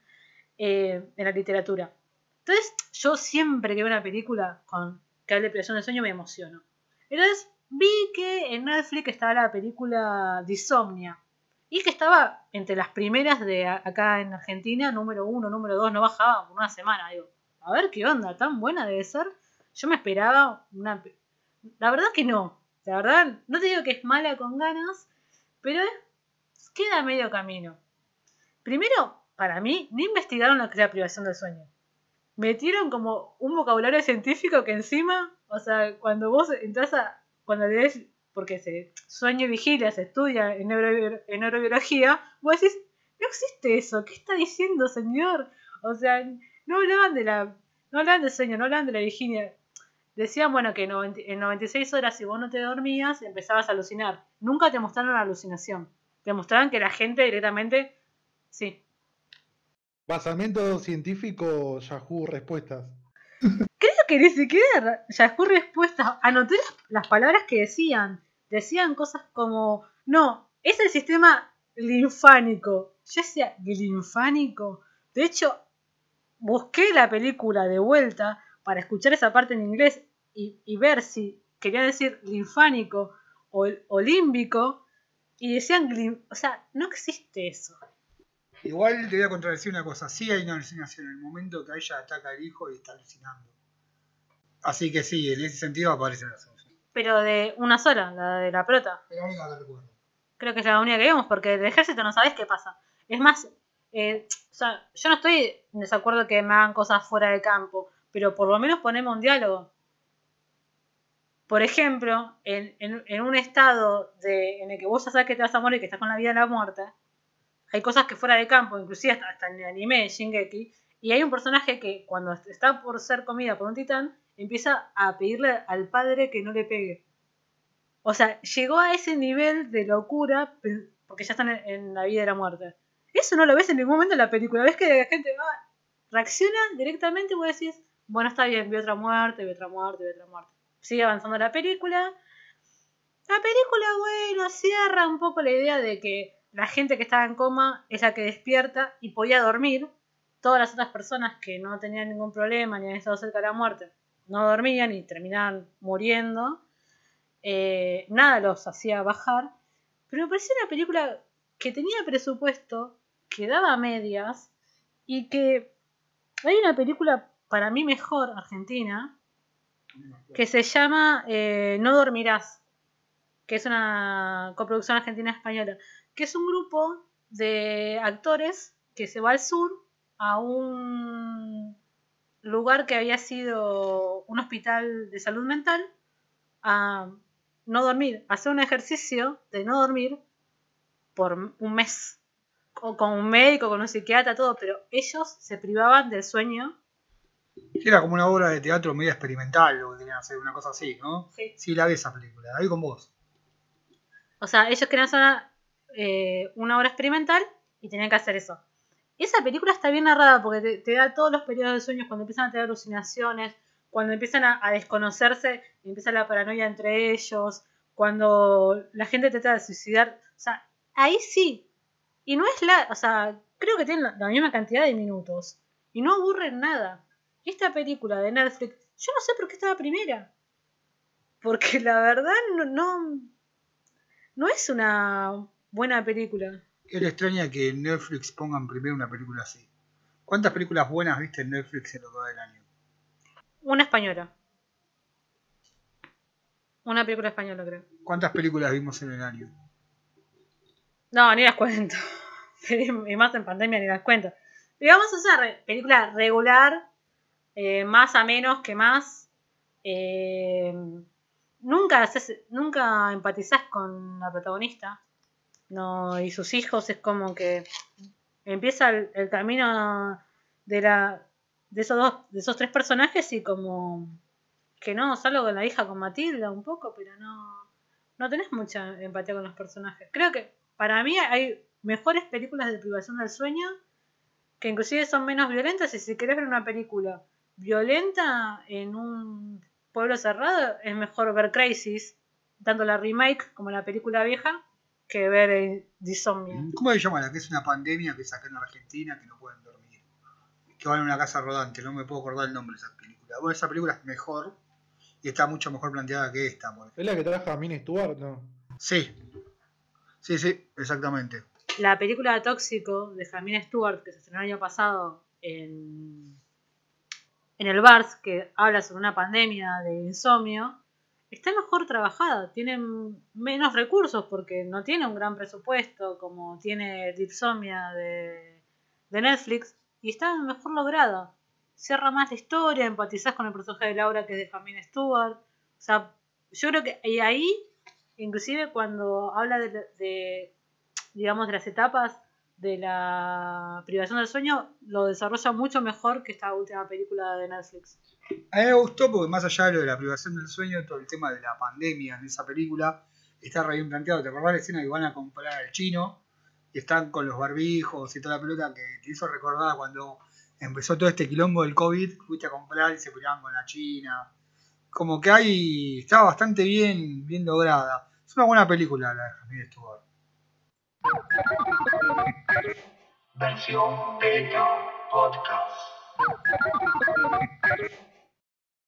eh, en la literatura. Entonces, yo siempre que veo una película con que hable de privación de sueño me emociono. Entonces, vi que en Netflix estaba la película Disomnia. Y que estaba entre las primeras de acá en Argentina, número uno, número dos, no bajaba por una semana. Digo, a ver qué onda, tan buena debe ser. Yo me esperaba una. La verdad que no. La verdad, no te digo que es mala con ganas, pero queda medio camino. Primero, para mí, no investigaron lo que es la privación del sueño. Metieron como un vocabulario científico que encima, o sea, cuando vos entras a. Cuando lees, porque se sueño y vigilia se estudia en, neuro- en neurobiología, vos decís, no existe eso, ¿qué está diciendo, señor? O sea, no hablaban de la. No hablaban del sueño, no hablaban de la vigilia. Decían, bueno, que en 90 en 96 horas, si vos no te dormías, empezabas a alucinar. Nunca te mostraron la alucinación. Te mostraban que la gente directamente. Sí, Basamento científico, Yahoo Respuestas. Creo que ni siquiera Yahoo Respuestas anoté las, palabras que decían. Decían cosas como, no, es el sistema linfánico. Yo decía, linfánico. De hecho, busqué la película de vuelta para escuchar esa parte en inglés y, ver si quería decir linfánico o, o límbico. Y decían, o sea, no existe eso. Igual te voy a contradecir una cosa, sí hay una alucinación en el momento que ella ataca al hijo y está alucinando. Así que sí, en ese sentido aparece la solución. Pero de una sola, la de la prota. Es la única que recuerdo. Creo que es la única que vemos, porque del ejército no sabes qué pasa. Es más, eh, o sea, yo no estoy en desacuerdo que me hagan cosas fuera de campo, pero por lo menos ponemos un diálogo. por ejemplo, en, en- en un estado de, en el que vos ya sabes que te vas a morir, que estás con la vida de la muerte, hay cosas que fuera de campo, inclusive hasta, hasta en el anime Shingeki, y hay un personaje que cuando está por ser comida por un titán, empieza a pedirle al padre que no le pegue. O sea, llegó a ese nivel de locura porque ya están en, la vida de la muerte. Eso no lo ves en ningún momento en la película. Ves que la gente va, reacciona directamente y vos decís, bueno, está bien, vi otra muerte, vi otra muerte, vi otra muerte. Sigue avanzando la película. La película, bueno, cierra un poco la idea de que la gente que estaba en coma es la que despierta y podía dormir. Todas las otras personas que no tenían ningún problema ni habían estado cerca de la muerte no dormían y terminaban muriendo. Eh, nada los hacía bajar. Pero me pareció una película que tenía presupuesto, que daba medias y que hay una película para mí mejor argentina que se llama eh, No Dormirás, que es una coproducción argentina-española, que es un grupo de actores que se va al sur a un lugar que había sido un hospital de salud mental a no dormir, a hacer un ejercicio de no dormir por un mes, o con un médico, con un psiquiatra, todo, pero ellos se privaban del sueño. Era como una obra de teatro media experimental, lo que querían hacer, una cosa así, ¿no? Sí. Sí, la vi esa película, la vi con vos. O sea, ellos querían hacer una, eh, una obra experimental y tenían que hacer eso. Esa película está bien narrada porque te, te da todos los periodos de sueños cuando empiezan a tener alucinaciones, cuando empiezan a, a desconocerse empieza la paranoia entre ellos, cuando la gente trata de suicidar. O sea, ahí sí. Y no es la. O sea, creo que tienen la, la misma cantidad de minutos. Y no aburren nada. Esta película de Netflix, yo no sé por qué estaba primera. Porque la verdad no, no, no es una buena película. Era extraña que Netflix pongan primero una película así. ¿Cuántas películas buenas viste en Netflix en lo que va del año? Una española. Una película española, creo. ¿Cuántas películas vimos en el año? No, ni las cuento. [LAUGHS] y más en pandemia ni las cuento. Digamos, o sea, re- película regular, eh, más a menos que más. Eh, nunca, haces- nunca empatizás con la protagonista. No, y sus hijos es como que empieza el, camino de la de esos dos, de esos tres personajes y como que no, salgo con la hija con Matilda un poco, pero no, no tenés mucha empatía con los personajes. Creo que para mí hay mejores películas de privación del sueño que inclusive son menos violentas y si querés ver una película violenta en un pueblo cerrado es mejor ver Crisis, tanto la remake como la película vieja, que ver eh, Disomnia. ¿Cómo se llama la que es una pandemia que sacan en Argentina que no pueden dormir? Que van a una casa rodante, no me puedo acordar el nombre de esa película. Bueno, esa película es mejor y está mucho mejor planteada que esta. ¿Es la que trajo a Min Stewart? No. Sí, sí, sí, exactamente. La película Tóxico de Jamie Stewart, que se estrenó el año pasado en, en el Bars, que habla sobre una pandemia de insomnio, está mejor trabajada. Tiene menos recursos porque no tiene un gran presupuesto como tiene Dipsomia de, de Netflix y está mejor lograda. Cierra más la historia, empatizás con el personaje de Laura que es de Jamie Stewart. O sea, yo creo que y ahí, inclusive cuando habla de, de digamos, de las etapas de la privación del sueño, lo desarrolla mucho mejor que esta última película de Netflix. A mí me gustó porque más allá de lo de la privación del sueño, todo el tema de la pandemia en esa película está re bien planteado. ¿Te acordás la escena que van a comprar al chino y están con los barbijos y toda la pelota que te hizo recordar cuando empezó todo este quilombo del COVID, fuiste a comprar y se peleaban con la China. Como que hay, está bastante bien, bien lograda. Es una buena película la de Jamie Stewart. Versión Beta Podcast.